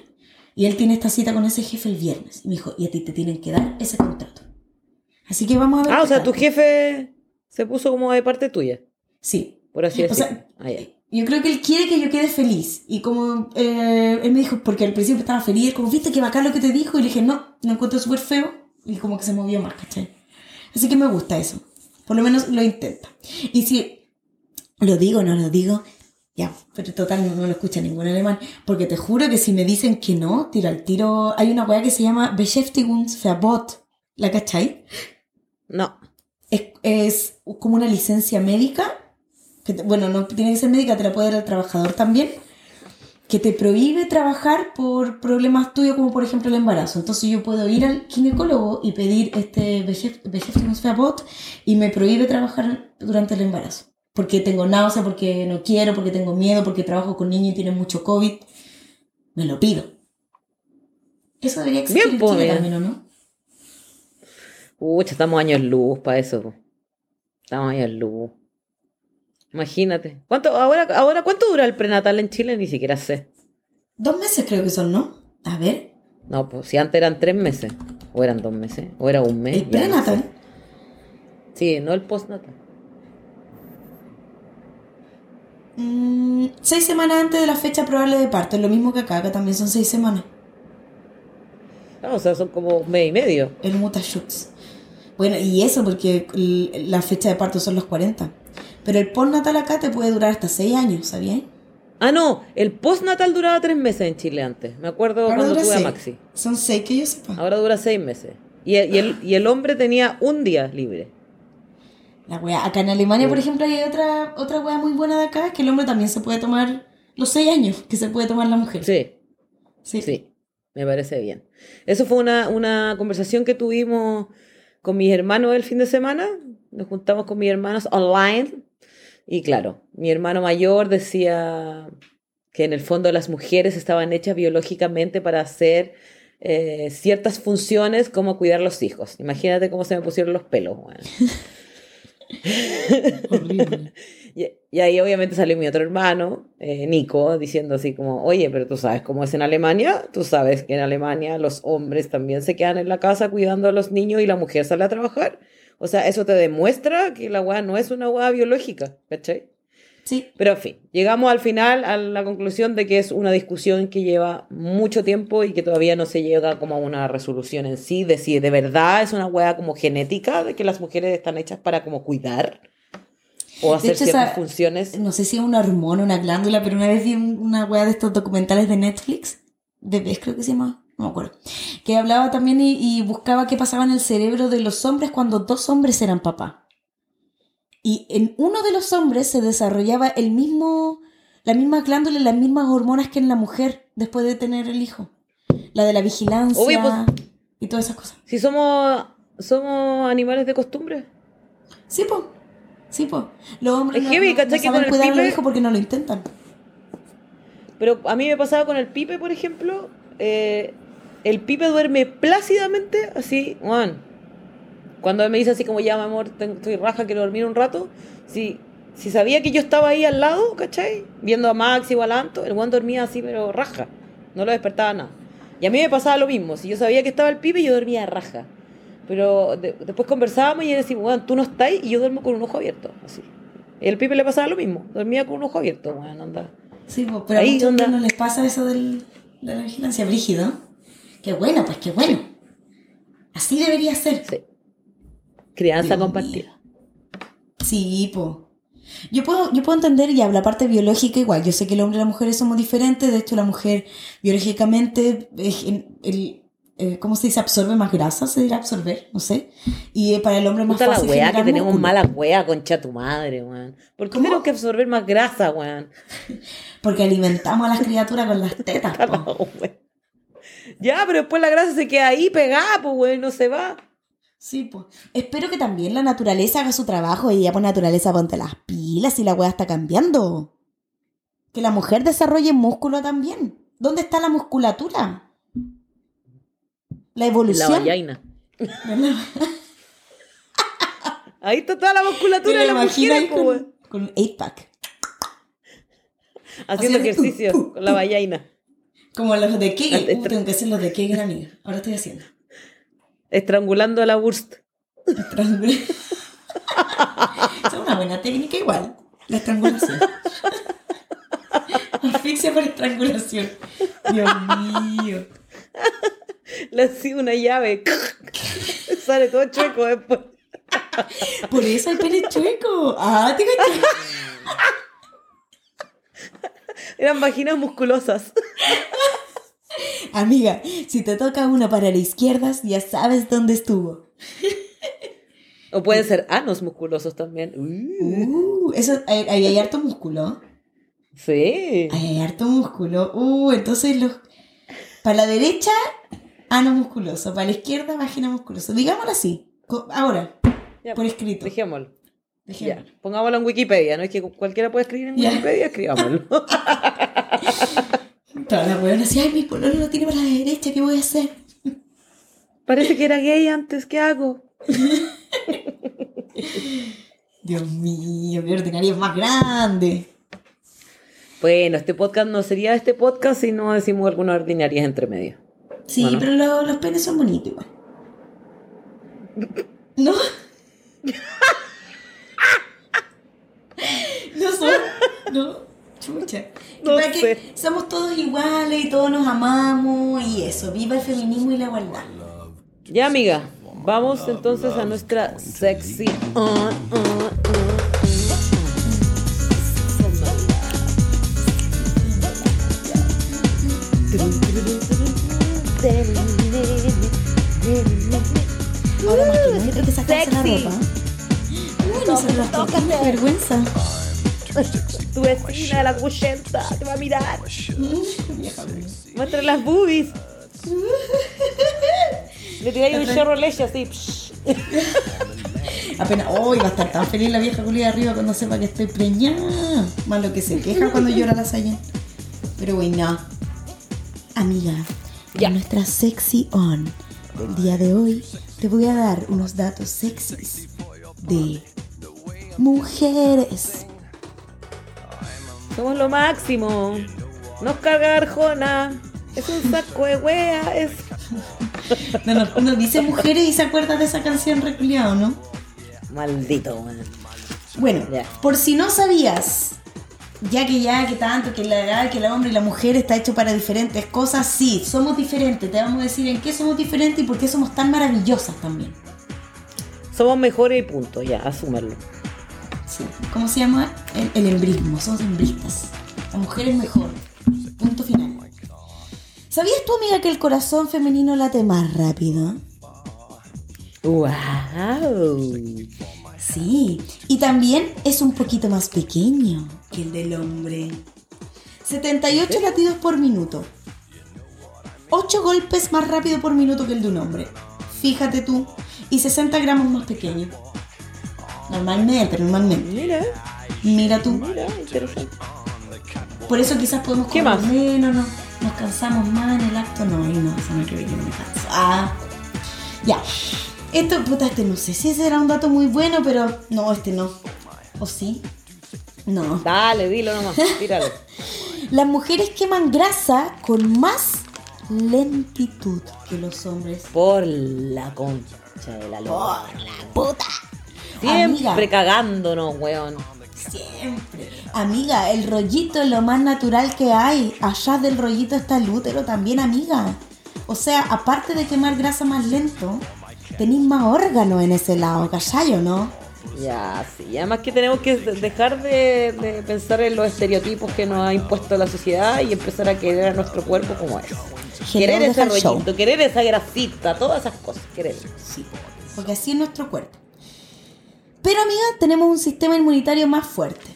[SPEAKER 3] Y él tiene esta cita con ese jefe el viernes. Y me dijo, y a ti te tienen que dar ese contrato. Así que vamos a ver.
[SPEAKER 1] Ah, o sea, tu jefe se puso como de parte tuya,
[SPEAKER 3] Sí.
[SPEAKER 1] por así
[SPEAKER 3] O
[SPEAKER 1] decirlo.
[SPEAKER 3] sea,
[SPEAKER 1] Ah,
[SPEAKER 3] yo creo que él quiere que yo quede feliz. Y como eh, él me dijo, porque al principio estaba feliz, él como, viste qué bacán lo que te dijo. Y le dije, no, lo encuentro súper feo. Y como que se movió más, ¿cachai? Así que me gusta eso. Por lo menos lo intenta. Y si lo digo o no lo digo, ya, pero total no, no lo escucha ningún alemán. Porque te juro que si me dicen que no, tiro al tiro. Hay una weá que se llama Beschäftigungsverbot. ¿La cachai?
[SPEAKER 1] No.
[SPEAKER 3] es, es como una licencia médica, que te- bueno, no tiene que ser médica, te la puede dar el trabajador también, que te prohíbe trabajar por problemas tuyos, como por ejemplo el embarazo. Entonces yo puedo ir al ginecólogo y pedir este Beschäftigungsverbot y me prohíbe trabajar durante el embarazo. Porque tengo náusea, porque no quiero, porque tengo miedo, porque trabajo con niños y tienen mucho COVID. Me lo pido. Eso debería existir
[SPEAKER 1] Bien,
[SPEAKER 3] en
[SPEAKER 1] pues,
[SPEAKER 3] Chile
[SPEAKER 1] mira.
[SPEAKER 3] también, ¿o no?
[SPEAKER 1] Uy, estamos años luz para eso. po. Estamos años luz. Imagínate. ¿Cuánto, ahora, ahora, ¿cuánto dura el prenatal en Chile? Ni siquiera sé.
[SPEAKER 3] Dos meses creo que son, ¿no? A ver.
[SPEAKER 1] No, pues si antes eran tres meses. O eran dos meses. O era un mes.
[SPEAKER 3] El
[SPEAKER 1] no
[SPEAKER 3] prenatal.
[SPEAKER 1] sé. Sí, no el postnatal.
[SPEAKER 3] Mm, seis semanas antes de la fecha probable de parto, es lo mismo que acá, acá también son seis semanas.
[SPEAKER 1] Ah, o sea, son como un mes y medio.
[SPEAKER 3] El Mutashux. Bueno, y eso porque la fecha de parto son los 40. Pero el postnatal acá te puede durar hasta seis años, ¿sabías?
[SPEAKER 1] Ah, no, el postnatal duraba tres meses en Chile antes. Me acuerdo
[SPEAKER 3] Ahora
[SPEAKER 1] cuando tuve a. Maxi.
[SPEAKER 3] Son seis que yo sepa.
[SPEAKER 1] Ahora dura seis meses. Y el, y el, y el hombre tenía un día libre.
[SPEAKER 3] La wea. Acá en Alemania, por ejemplo, hay otra, otra wea muy buena de acá, que el hombre también se puede tomar los seis años que se puede tomar la mujer.
[SPEAKER 1] Sí,
[SPEAKER 3] Sí.
[SPEAKER 1] sí, me parece bien. Eso fue una, una conversación que tuvimos con mis hermanos el fin de semana. Nos juntamos con mis hermanos online. Y claro, mi hermano mayor decía que en el fondo las mujeres estaban hechas biológicamente para hacer eh, ciertas funciones como cuidar los hijos. Imagínate cómo se me pusieron los pelos. weón.
[SPEAKER 3] Horrible.
[SPEAKER 1] Y, y ahí obviamente salió mi otro hermano, eh, Nico, diciendo así como, oye, pero tú sabes cómo es en Alemania, tú sabes que en Alemania los hombres también se quedan en la casa cuidando a los niños y la mujer sale a trabajar. O sea, eso te demuestra que la weá no es una weá biológica, ¿cachai?
[SPEAKER 3] Sí.
[SPEAKER 1] Pero en fin, llegamos al final a la conclusión de que es una discusión que lleva mucho tiempo y que todavía no se llega como a una resolución en sí, de si de verdad es una weá como genética, de que las mujeres están hechas para como cuidar o hacer
[SPEAKER 3] hecho,
[SPEAKER 1] ciertas
[SPEAKER 3] esa-
[SPEAKER 1] funciones.
[SPEAKER 3] No sé si es una hormona, una glándula, pero una vez vi un- una wea de estos documentales de Netflix, bebés creo que se llama, no me acuerdo, que hablaba también y, y buscaba qué pasaba en el cerebro de los hombres cuando dos hombres eran papá. Y en uno de los hombres se desarrollaba el mismo, la misma glándula y las mismas hormonas que en la mujer después de tener el hijo. La de la vigilancia
[SPEAKER 1] Obvio, pues.
[SPEAKER 3] y todas esas cosas.
[SPEAKER 1] Si somos, somos animales de costumbre.
[SPEAKER 3] Sí, po. Sí, po. Los hombres
[SPEAKER 1] Es
[SPEAKER 3] no,
[SPEAKER 1] heavy,
[SPEAKER 3] no- saben cuidar a los
[SPEAKER 1] pibe-
[SPEAKER 3] hijos porque no lo intentan.
[SPEAKER 1] Pero a mí me pasaba con el pipe, por ejemplo. eh, el pipe duerme plácidamente, así, Juan. Cuando él me dice así como, ya, mi amor, tengo- estoy raja, quiero dormir un rato. Si, si sabía que yo estaba ahí al lado, ¿cachai? Viendo a Maxi o a Lanto, el Juan dormía así, pero raja. No lo despertaba nada. Y a mí me pasaba lo mismo. Si yo sabía que estaba el pipe, yo dormía raja. Pero de- después conversábamos y él decía, bueno, tú no estás y yo duermo con un ojo abierto. Así. Y el pipe le pasaba lo mismo. Dormía con un ojo abierto, bueno, anda.
[SPEAKER 3] Sí, pero
[SPEAKER 1] Ahí,
[SPEAKER 3] a muchos no les pasa eso del, de la vigilancia brígido. Qué bueno, pues qué bueno. Así debería ser.
[SPEAKER 1] Sí. Crianza
[SPEAKER 3] Dios
[SPEAKER 1] compartida.
[SPEAKER 3] Sí, po. Yo puedo, yo puedo entender ya la parte biológica igual. Yo sé que el hombre y las mujeres somos diferentes. De hecho, la mujer biológicamente, el, eh, ¿cómo se dice? Absorbe más grasa, se dirá absorber, no sé. Y eh, para el hombre es más
[SPEAKER 1] Puta la
[SPEAKER 3] fácil
[SPEAKER 1] weá que tenemos
[SPEAKER 3] músculo.
[SPEAKER 1] mala weá, concha tu madre, weón. ¿Por qué
[SPEAKER 3] ¿Cómo?
[SPEAKER 1] tenemos que absorber más grasa, weón?
[SPEAKER 3] Porque alimentamos a las criaturas con las tetas, po.
[SPEAKER 1] la. Ya, pero después la grasa se queda ahí pegada, pues, weón, no se va.
[SPEAKER 3] Sí, pues. Espero que también la naturaleza haga su trabajo y ya por naturaleza ponte las pilas y la weá está cambiando. Que la mujer desarrolle músculo también. ¿Dónde está la musculatura? La
[SPEAKER 1] La
[SPEAKER 3] evolución.
[SPEAKER 1] vallaina. Ahí está toda la musculatura de
[SPEAKER 3] la
[SPEAKER 1] la mujer, pues,
[SPEAKER 3] con, con un 8-pack.
[SPEAKER 1] Haciendo
[SPEAKER 3] Haciendo
[SPEAKER 1] ejercicio
[SPEAKER 3] uh, uh,
[SPEAKER 1] con la vallaina.
[SPEAKER 3] Como los de Kegel. Tengo que hacer los de Kegel, amiga. Ahora estoy haciendo.
[SPEAKER 1] Estrangulando a la Wurst.
[SPEAKER 3] Estrangul- es una buena técnica igual. La estrangulación. Asfixia por estrangulación. Dios mío.
[SPEAKER 1] Le hacía una llave. Sale todo chueco después.
[SPEAKER 3] Por eso hay pene chueco. Ah, te caché.
[SPEAKER 1] Eran vaginas musculosas.
[SPEAKER 3] Amiga, si te toca una para la izquierda, ya sabes dónde estuvo.
[SPEAKER 1] O pueden ser anos musculosos también. Uh,
[SPEAKER 3] Uh, eso, ahí ahí hay harto músculo.
[SPEAKER 1] sí.
[SPEAKER 3] Ahí hay harto músculo. Uh, entonces los. Para la derecha, ano musculoso. Para la izquierda, vagina musculoso. Digámoslo así. Ahora,
[SPEAKER 1] Ya,
[SPEAKER 3] por escrito.
[SPEAKER 1] Dejémoslo.
[SPEAKER 3] Dejémoslo.
[SPEAKER 1] Ya, pongámoslo en Wikipedia, ¿no? Es que cualquiera puede escribir en
[SPEAKER 3] Ya.
[SPEAKER 1] Wikipedia, escribámoslo.
[SPEAKER 3] Toda la weona así, ay, mi pololo lo tiene para la derecha, ¿qué voy a hacer?
[SPEAKER 1] Parece que era gay antes, ¿qué hago?
[SPEAKER 3] Dios mío, qué ordinaria es más grande.
[SPEAKER 1] Bueno, este podcast no sería este podcast si no decimos algunas ordinarias entre medio.
[SPEAKER 3] Sí,
[SPEAKER 1] Bueno.
[SPEAKER 3] pero lo- los penes son bonitos igual. ¿No? no son. No, chucha.
[SPEAKER 1] No
[SPEAKER 3] Para que somos todos iguales y todos nos amamos y eso. Viva el feminismo y la igualdad.
[SPEAKER 1] Ya, amiga, vamos entonces a nuestra sexy. uh, uh, uh. Sexy.
[SPEAKER 3] Uy, no se cortinas, qué vergüenza.
[SPEAKER 1] Tu vecina de la 80 te va a mirar. Muestra las boobies. Le tiráis un chorro leche así.
[SPEAKER 3] Apenas, hoy va a estar tan feliz la vieja culia de arriba cuando sepa que estoy preñada. Más lo que se queja cuando llora la Sayen. Pero bueno, amiga,
[SPEAKER 1] Ya.
[SPEAKER 3] nuestra sexy on del día de hoy te voy a dar unos datos sexys de mujeres.
[SPEAKER 1] Somos lo máximo. Nos carga Arjona. Es un saco de wea. Es...
[SPEAKER 3] No, no, uno dice mujeres y se acuerda de esa canción reculiado, ¿no?
[SPEAKER 1] Maldito, weón.
[SPEAKER 3] Bueno,
[SPEAKER 1] Ya.
[SPEAKER 3] por si no sabías, ya que ya, que tanto, que la edad, que el hombre y la mujer está hecho para diferentes cosas, sí, somos diferentes. Te vamos a decir en qué somos diferentes y por qué somos tan maravillosas también.
[SPEAKER 1] Somos mejores y punto, ya, asúmerlo.
[SPEAKER 3] Sí. ¿Cómo se llama? El, el embrismo, somos embristas. La mujer es mejor. Punto final. ¿Sabías tú, amiga, que el corazón femenino late más rápido?
[SPEAKER 1] ¡Wow!
[SPEAKER 3] Sí, y también es un poquito más pequeño que el del hombre. 78 latidos por minuto. 8 golpes más rápido por minuto que el de un hombre. Fíjate tú. Y 60 gramos más pequeño. Normalmente, normalmente.
[SPEAKER 1] Mira,
[SPEAKER 3] Mira tú.
[SPEAKER 1] mira, interesante.
[SPEAKER 3] Por eso quizás podemos
[SPEAKER 1] ¿Qué
[SPEAKER 3] comer
[SPEAKER 1] más?
[SPEAKER 3] menos, no, nos cansamos más en el acto. No, ay, no, eso no creo que no me canso. Ah, ya. Esto, puta, este no sé si será un dato muy bueno, pero no, este no. ¿O sí? No.
[SPEAKER 1] Dale, dilo nomás, tíralo.
[SPEAKER 3] Las mujeres queman grasa con más lentitud que los hombres.
[SPEAKER 1] Por la concha de la lora.
[SPEAKER 3] ¡Por la puta!
[SPEAKER 1] Siempre
[SPEAKER 3] Amiga,
[SPEAKER 1] cagándonos, weón.
[SPEAKER 3] Siempre. Amiga, el rollito es lo más natural que hay. Allá del rollito está el útero también, amiga. O sea, aparte de quemar grasa más lento, tenéis más órganos en ese lado, ¿cachai o no?
[SPEAKER 1] Ya, sí. Además que tenemos que dejar de, de pensar en los estereotipos que nos ha impuesto la sociedad y empezar a querer a nuestro cuerpo como es. Querer ese rollito, querer esa grasita, todas esas cosas, querer.
[SPEAKER 3] Sí, porque así es nuestro cuerpo. Pero amiga, tenemos un sistema inmunitario más fuerte.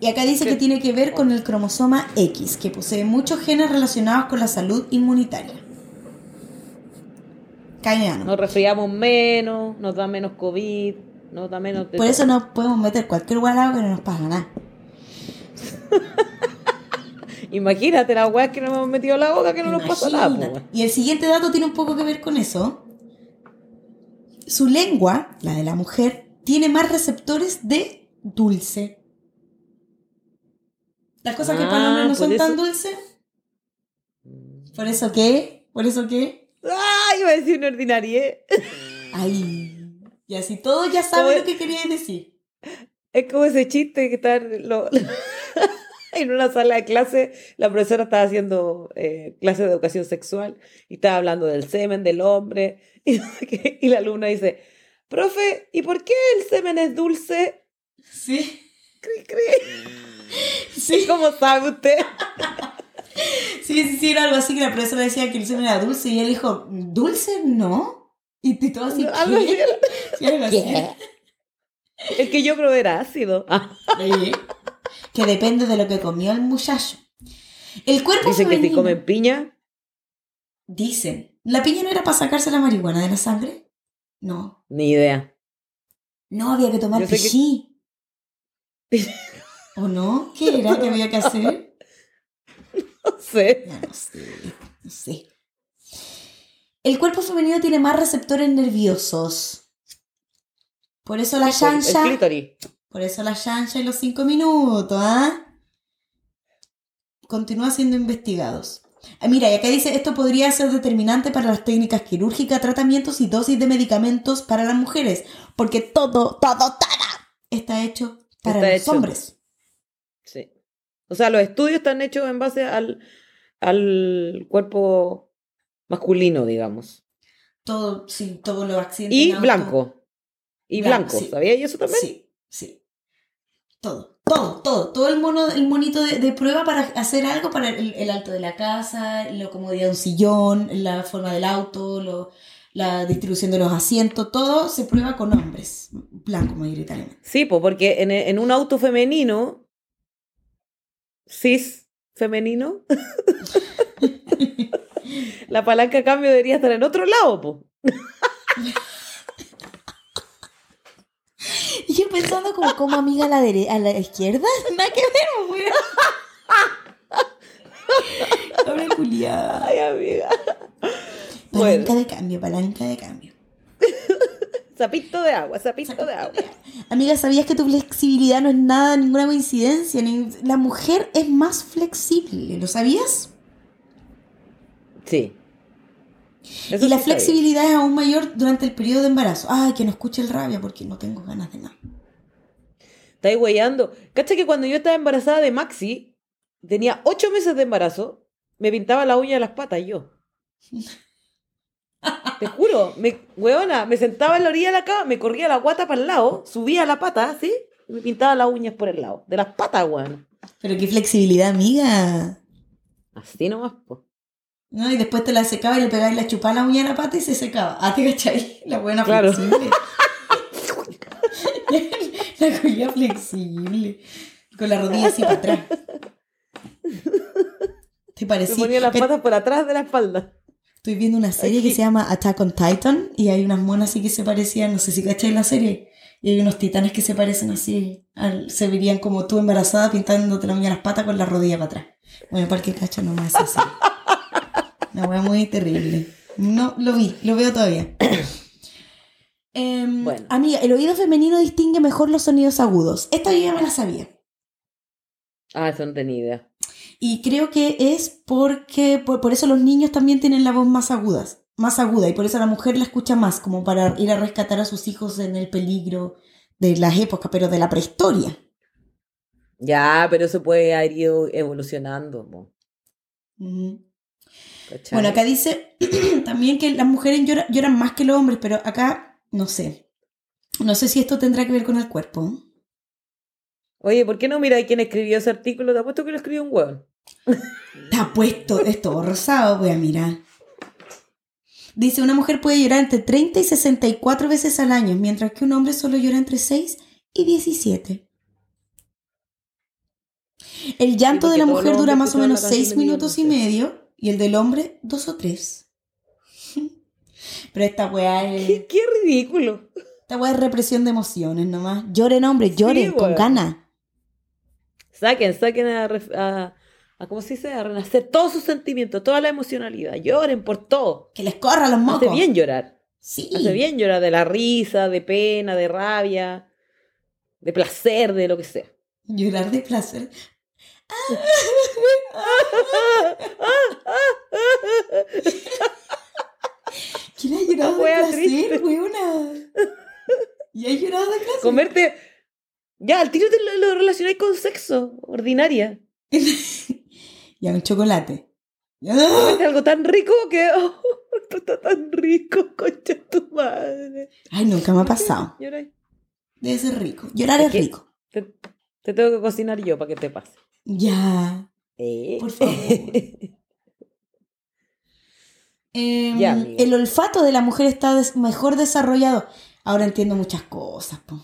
[SPEAKER 3] Y acá dice que tiene que ver con el cromosoma X, que posee muchos genes relacionados con la salud inmunitaria. Cañano.
[SPEAKER 1] Nos resfriamos menos, nos da menos COVID, nos da menos...
[SPEAKER 3] Por eso no podemos meter cualquier gualado que no nos pasa nada.
[SPEAKER 1] Imagínate las weas que nos hemos metido la boca que no nos pasa nada. weón.
[SPEAKER 3] Y el siguiente dato tiene un poco que ver con eso. Su lengua, la de la mujer, tiene más receptores de dulce. Las cosas que para hombre no
[SPEAKER 1] Ah,
[SPEAKER 3] son tan dulces. ¿Por eso qué? ¿Por eso qué?
[SPEAKER 1] ¡Ay! Iba a decir una ordinaria.
[SPEAKER 3] Ay. Y así todos ya saben lo que quería decir.
[SPEAKER 1] Es como ese chiste que está lo- en una sala de clase, la profesora estaba haciendo eh, clase de educación sexual y estaba hablando del semen del hombre y la alumna dice, profe, ¿y por qué el semen es dulce?
[SPEAKER 3] Sí.
[SPEAKER 1] Cri, cri.
[SPEAKER 3] Sí.
[SPEAKER 1] ¿Cómo sabe usted?
[SPEAKER 3] Sí, sí, sí, era algo así que la profesora decía que el semen era dulce y él dijo, ¿dulce no? Y y todo así,
[SPEAKER 1] Algo así.
[SPEAKER 3] Sí, algo así.
[SPEAKER 1] El que yo probé era ácido. Ah,
[SPEAKER 3] Sí. Que depende de lo que comió el muchacho. El cuerpo
[SPEAKER 1] dicen que si
[SPEAKER 3] femenino-
[SPEAKER 1] comen piña,
[SPEAKER 3] Dicen. ¿La piña no era para sacarse la marihuana de la sangre? No.
[SPEAKER 1] ni idea.
[SPEAKER 3] No, había que tomar
[SPEAKER 1] que-
[SPEAKER 3] pichí. ¿O no? ¿Qué era que había que hacer?
[SPEAKER 1] Sé.
[SPEAKER 3] Ya no sé. No sé. El cuerpo femenino tiene más receptores nerviosos. Por eso la
[SPEAKER 1] clítoris.
[SPEAKER 3] Por eso la chancha y los cinco minutos, ¿ah? Continúa siendo investigados. Ah, mira, y acá dice, esto podría ser determinante para las técnicas quirúrgicas, tratamientos y dosis de medicamentos para las mujeres, porque todo, todo, todo está hecho para
[SPEAKER 1] Está
[SPEAKER 3] los
[SPEAKER 1] hecho.
[SPEAKER 3] hombres.
[SPEAKER 1] O sea, los estudios están hechos en base al, al cuerpo masculino, digamos.
[SPEAKER 3] Todo, sí, todos los accidentes.
[SPEAKER 1] Y blanco. Y
[SPEAKER 3] Blanco,
[SPEAKER 1] blanco,
[SPEAKER 3] sí.
[SPEAKER 1] ¿sabía yo eso también?
[SPEAKER 3] Sí, sí. Todo, todo, todo. Todo el, mono, el monito de, de prueba para hacer algo para el, el alto de la casa, la comodidad de un sillón, la forma del auto, lo- la distribución de los asientos, todo se prueba con hombres, blancos mayoritariamente.
[SPEAKER 1] Sí, pues porque en, en un auto femenino, cis femenino, la palanca de cambio debería estar en otro lado, pues.
[SPEAKER 3] Y yo pensando como, como amiga a la, dere- a la izquierda, nada que ver, güey. Pobre culiada.
[SPEAKER 1] Ay, amiga.
[SPEAKER 3] Palanca
[SPEAKER 1] Bueno,
[SPEAKER 3] de cambio, palanca de cambio.
[SPEAKER 1] Sapito de agua, sapito de agua.
[SPEAKER 3] Amiga, ¿sabías que tu flexibilidad no es nada, ninguna coincidencia? Ni- La mujer es más flexible, ¿lo sabías?
[SPEAKER 1] Sí. Eso
[SPEAKER 3] y la
[SPEAKER 1] sí sabía.
[SPEAKER 3] flexibilidad es aún mayor durante el periodo de embarazo. Ay, que no escuche el rabia porque no tengo ganas de nada.
[SPEAKER 1] Estáis weyando. ¿Cacha que cuando yo estaba embarazada de Maxi, tenía ocho meses de embarazo, me pintaba la uña de las patas yo? Te juro, me, weona, me sentaba en la orilla de la cama, me corría la guata para el lado, subía la pata, ¿sí? Y me pintaba las uñas por el lado. De las patas, weón.
[SPEAKER 3] Pero qué flexibilidad, amiga.
[SPEAKER 1] Así nomás, po.
[SPEAKER 3] ¿No? Y después te la secaba y le pegaba y la chupaba la uña a la pata y se secaba. Ah, ¿te cachai? La buena
[SPEAKER 1] Claro.
[SPEAKER 3] flexible. la cuya flexible. Con la rodilla así para atrás. ¿Te parecía?
[SPEAKER 1] ponía las patas por atrás de la espalda.
[SPEAKER 3] Estoy viendo una serie que se llama Attack on Titan y hay unas monas así que se parecían, no sé si cacháis la serie, y hay unos titanes que se parecen así, al- se verían como tú embarazada pintándote la uña las patas con la rodilla para atrás. Bueno, para que cacha no me hace así. Una wea muy terrible. No, lo vi, lo veo todavía. Em,
[SPEAKER 1] Bueno.
[SPEAKER 3] Amiga, el oído femenino distingue mejor los sonidos agudos. Esta yo ya me la sabía.
[SPEAKER 1] Ah, eso no tenía idea.
[SPEAKER 3] Y creo que es porque por, por eso los niños también tienen la voz más agudas, más aguda, y por eso la mujer la escucha más, como para ir a rescatar a sus hijos en el peligro de las épocas, pero de la prehistoria.
[SPEAKER 1] Ya, pero eso puede haber ido evolucionando.
[SPEAKER 3] Bueno, acá dice también que las mujeres llora- lloran más que los hombres, pero acá no sé. No sé si esto tendrá que ver con el cuerpo.
[SPEAKER 1] Oye, ¿por qué no mira quién escribió ese artículo? Te apuesto que lo escribió un hueón.
[SPEAKER 3] Está puesto, es todo rosado, voy a mirar. Dice, una mujer puede llorar entre 30 y 64 veces al año, mientras que un hombre solo llora entre 6 y 17. El llanto de la mujer dura más o menos
[SPEAKER 1] la canción
[SPEAKER 3] 6
[SPEAKER 1] de
[SPEAKER 3] minutos y medio, y el del hombre 2 o 3. Pero esta weá es,
[SPEAKER 1] ¿Qué, qué ridículo.
[SPEAKER 3] esta weá es represión de emociones nomás. Lloren, hombre, lloren, con
[SPEAKER 1] weón.
[SPEAKER 3] ganas.
[SPEAKER 1] Saquen, saquen a, a, a- ¿cómo se dice? A renacer todos sus sentimientos, toda la emocionalidad. Lloren por todo.
[SPEAKER 3] Que les corra los mocos.
[SPEAKER 1] Hace bien llorar.
[SPEAKER 3] Sí.
[SPEAKER 1] Hace bien llorar de la risa, de pena, de rabia, de placer, de lo que sea.
[SPEAKER 3] Llorar de placer. ¿Quién ha llorado de placer, weona? ¿Y ha llorado de placer?
[SPEAKER 1] Comerte. Ya, al tiro te lo, lo relacionáis con sexo, ordinaria.
[SPEAKER 3] Ya, un chocolate.
[SPEAKER 1] Algo tan rico que. oh, esto está tan rico, concha tu madre.
[SPEAKER 3] Ay, nunca me ha pasado.
[SPEAKER 1] Lloráis.
[SPEAKER 3] Debe ser rico. Llorar
[SPEAKER 1] Es
[SPEAKER 3] es
[SPEAKER 1] que-
[SPEAKER 3] rico.
[SPEAKER 1] Te, te tengo que cocinar yo para que te pase.
[SPEAKER 3] Ya.
[SPEAKER 1] ¿Eh?
[SPEAKER 3] Por favor. Em,
[SPEAKER 1] Ya, amiga.
[SPEAKER 3] el olfato de la mujer está des- mejor desarrollado. Ahora entiendo muchas cosas, po.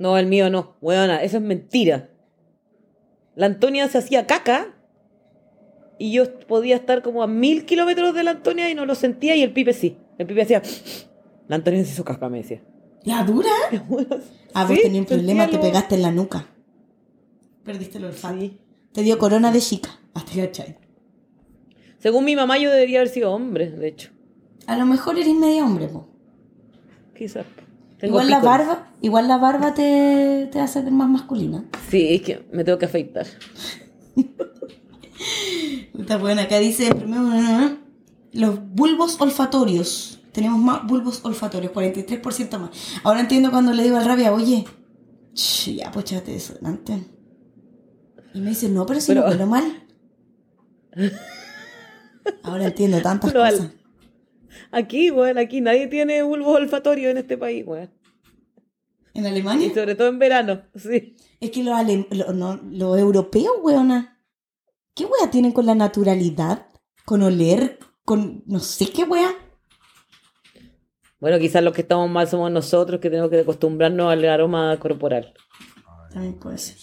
[SPEAKER 1] No, el mío no. Weona, eso es mentira. La Antonia se hacía caca y yo podía estar como a mil kilómetros de la Antonia y no lo sentía y el pipe sí. El pipe hacía... La Antonia se hizo caca, me decía.
[SPEAKER 3] ¿La dura? Ah, vos
[SPEAKER 1] Sí,
[SPEAKER 3] tenías un problema, te pegaste en la nuca. Perdiste el olfato.
[SPEAKER 1] Sí.
[SPEAKER 3] Te dio corona de chica. Hasta cachai.
[SPEAKER 1] Según mi mamá, yo debería haber sido hombre, de hecho.
[SPEAKER 3] A lo mejor eres medio hombre, po.
[SPEAKER 1] Quizás. Tengo
[SPEAKER 3] Igual la barba, igual la barba te, te hace ver más masculina.
[SPEAKER 1] Sí, es que me tengo que afeitar.
[SPEAKER 3] Está buena, acá dice primero los bulbos olfatorios. Tenemos más bulbos olfatorios, 43% más. Ahora entiendo cuando le digo al rabia, oye, ya pues échate desodorante. Y me dice, no, pero si
[SPEAKER 1] Pero-
[SPEAKER 3] no huelo mal. Ahora entiendo tantas
[SPEAKER 1] Pero al-
[SPEAKER 3] cosas.
[SPEAKER 1] Aquí, bueno, aquí nadie tiene bulbo olfatorio en este país, weón.
[SPEAKER 3] ¿En
[SPEAKER 1] Y
[SPEAKER 3] Alemania?
[SPEAKER 1] sobre todo en verano, sí.
[SPEAKER 3] Es que los, alem- lo- no, los europeos, weona, ¿qué wea tienen con la naturalidad? Con oler, con no sé qué wea.
[SPEAKER 1] Bueno, quizás los que estamos mal somos nosotros, que tenemos que acostumbrarnos al aroma corporal.
[SPEAKER 3] También puede ser.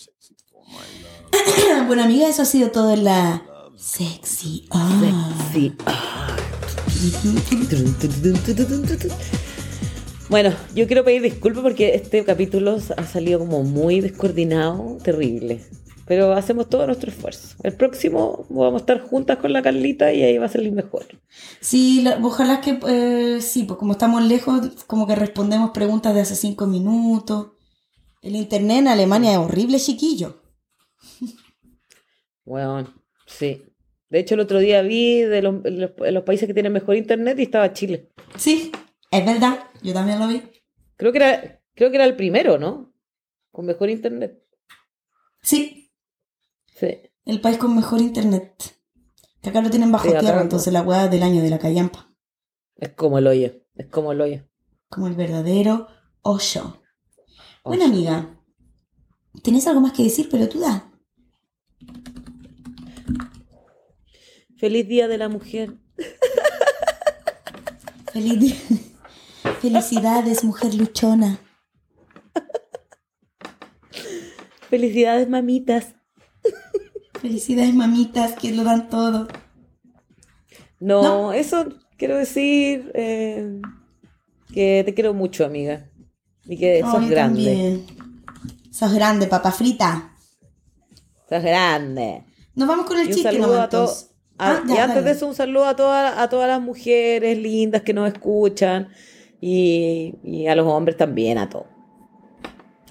[SPEAKER 3] bueno, amiga, eso ha sido todo en la sexy. Ah.
[SPEAKER 1] Sí. Bueno, yo quiero pedir disculpas porque este capítulo ha salido como muy descoordinado, terrible. Pero hacemos todo nuestro esfuerzo. El próximo vamos a estar juntas con la Carlita y ahí va a salir mejor.
[SPEAKER 3] Sí, la- ojalá que eh, sí, pues como estamos lejos, como que respondemos preguntas de hace cinco minutos. El internet en Alemania es horrible, chiquillo.
[SPEAKER 1] Bueno, sí. De hecho, el otro día vi de los, los- los países que tienen mejor internet y estaba Chile.
[SPEAKER 3] Sí, es verdad, yo también lo vi.
[SPEAKER 1] Creo que era, creo que era el primero, ¿no? Con mejor internet.
[SPEAKER 3] Sí,
[SPEAKER 1] Sí.
[SPEAKER 3] el país con mejor internet. Que acá lo tienen bajo
[SPEAKER 1] Sí,
[SPEAKER 3] tierra, entonces la weá del año de la callampa.
[SPEAKER 1] Es como el hoyo. Es como el hoyo.
[SPEAKER 3] Como el verdadero hoyo. Bueno, amiga, ¿tenés algo más que decir, pero tú da?
[SPEAKER 1] Feliz Día de la Mujer.
[SPEAKER 3] Feliz día. Felicidades, mujer luchona.
[SPEAKER 1] Felicidades, mamitas.
[SPEAKER 3] Felicidades, mamitas, que lo dan todo.
[SPEAKER 1] No,
[SPEAKER 3] No.
[SPEAKER 1] eso quiero decir eh, que te quiero mucho, amiga. Y que
[SPEAKER 3] Oh,
[SPEAKER 1] sos grande.
[SPEAKER 3] también. Sos grande, papa frita.
[SPEAKER 1] Sos grande.
[SPEAKER 3] Nos vamos con el chiste
[SPEAKER 1] saludo todos. Ah,
[SPEAKER 3] Ah, ya,
[SPEAKER 1] y antes
[SPEAKER 3] dale.
[SPEAKER 1] de eso, un saludo a, todas a todas las mujeres lindas que nos escuchan y, y a los hombres también, a todos.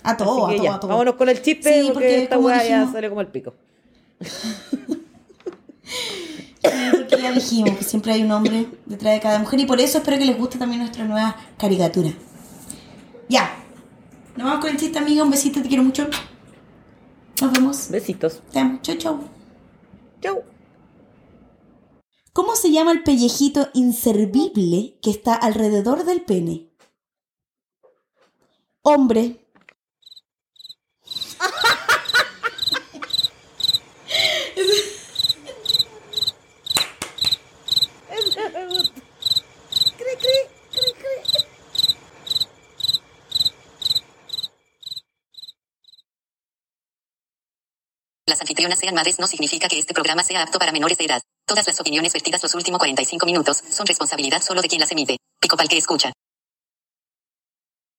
[SPEAKER 3] A todo,
[SPEAKER 1] Así que
[SPEAKER 3] a todo,
[SPEAKER 1] ya,
[SPEAKER 3] a
[SPEAKER 1] vámonos con el chiste
[SPEAKER 3] Sí,
[SPEAKER 1] porque,
[SPEAKER 3] porque
[SPEAKER 1] esta weá ya sale como el pico.
[SPEAKER 3] Porque ya dijimos que siempre hay un hombre detrás de cada mujer y por eso espero que les guste también nuestra nueva caricatura. Ya. Nos vamos con el chiste, amiga. Un besito, te quiero mucho. Nos vemos.
[SPEAKER 1] Besitos.
[SPEAKER 3] Te amo. Chau, chau.
[SPEAKER 1] Chau.
[SPEAKER 3] ¿Cómo se llama el pellejito inservible que está alrededor del pene? Hombre.
[SPEAKER 4] Las anfitrionas sean madres no significa que este programa sea apto para menores de edad. Todas las opiniones vertidas los últimos 45 minutos son responsabilidad solo de quien las emite. Pico que escucha.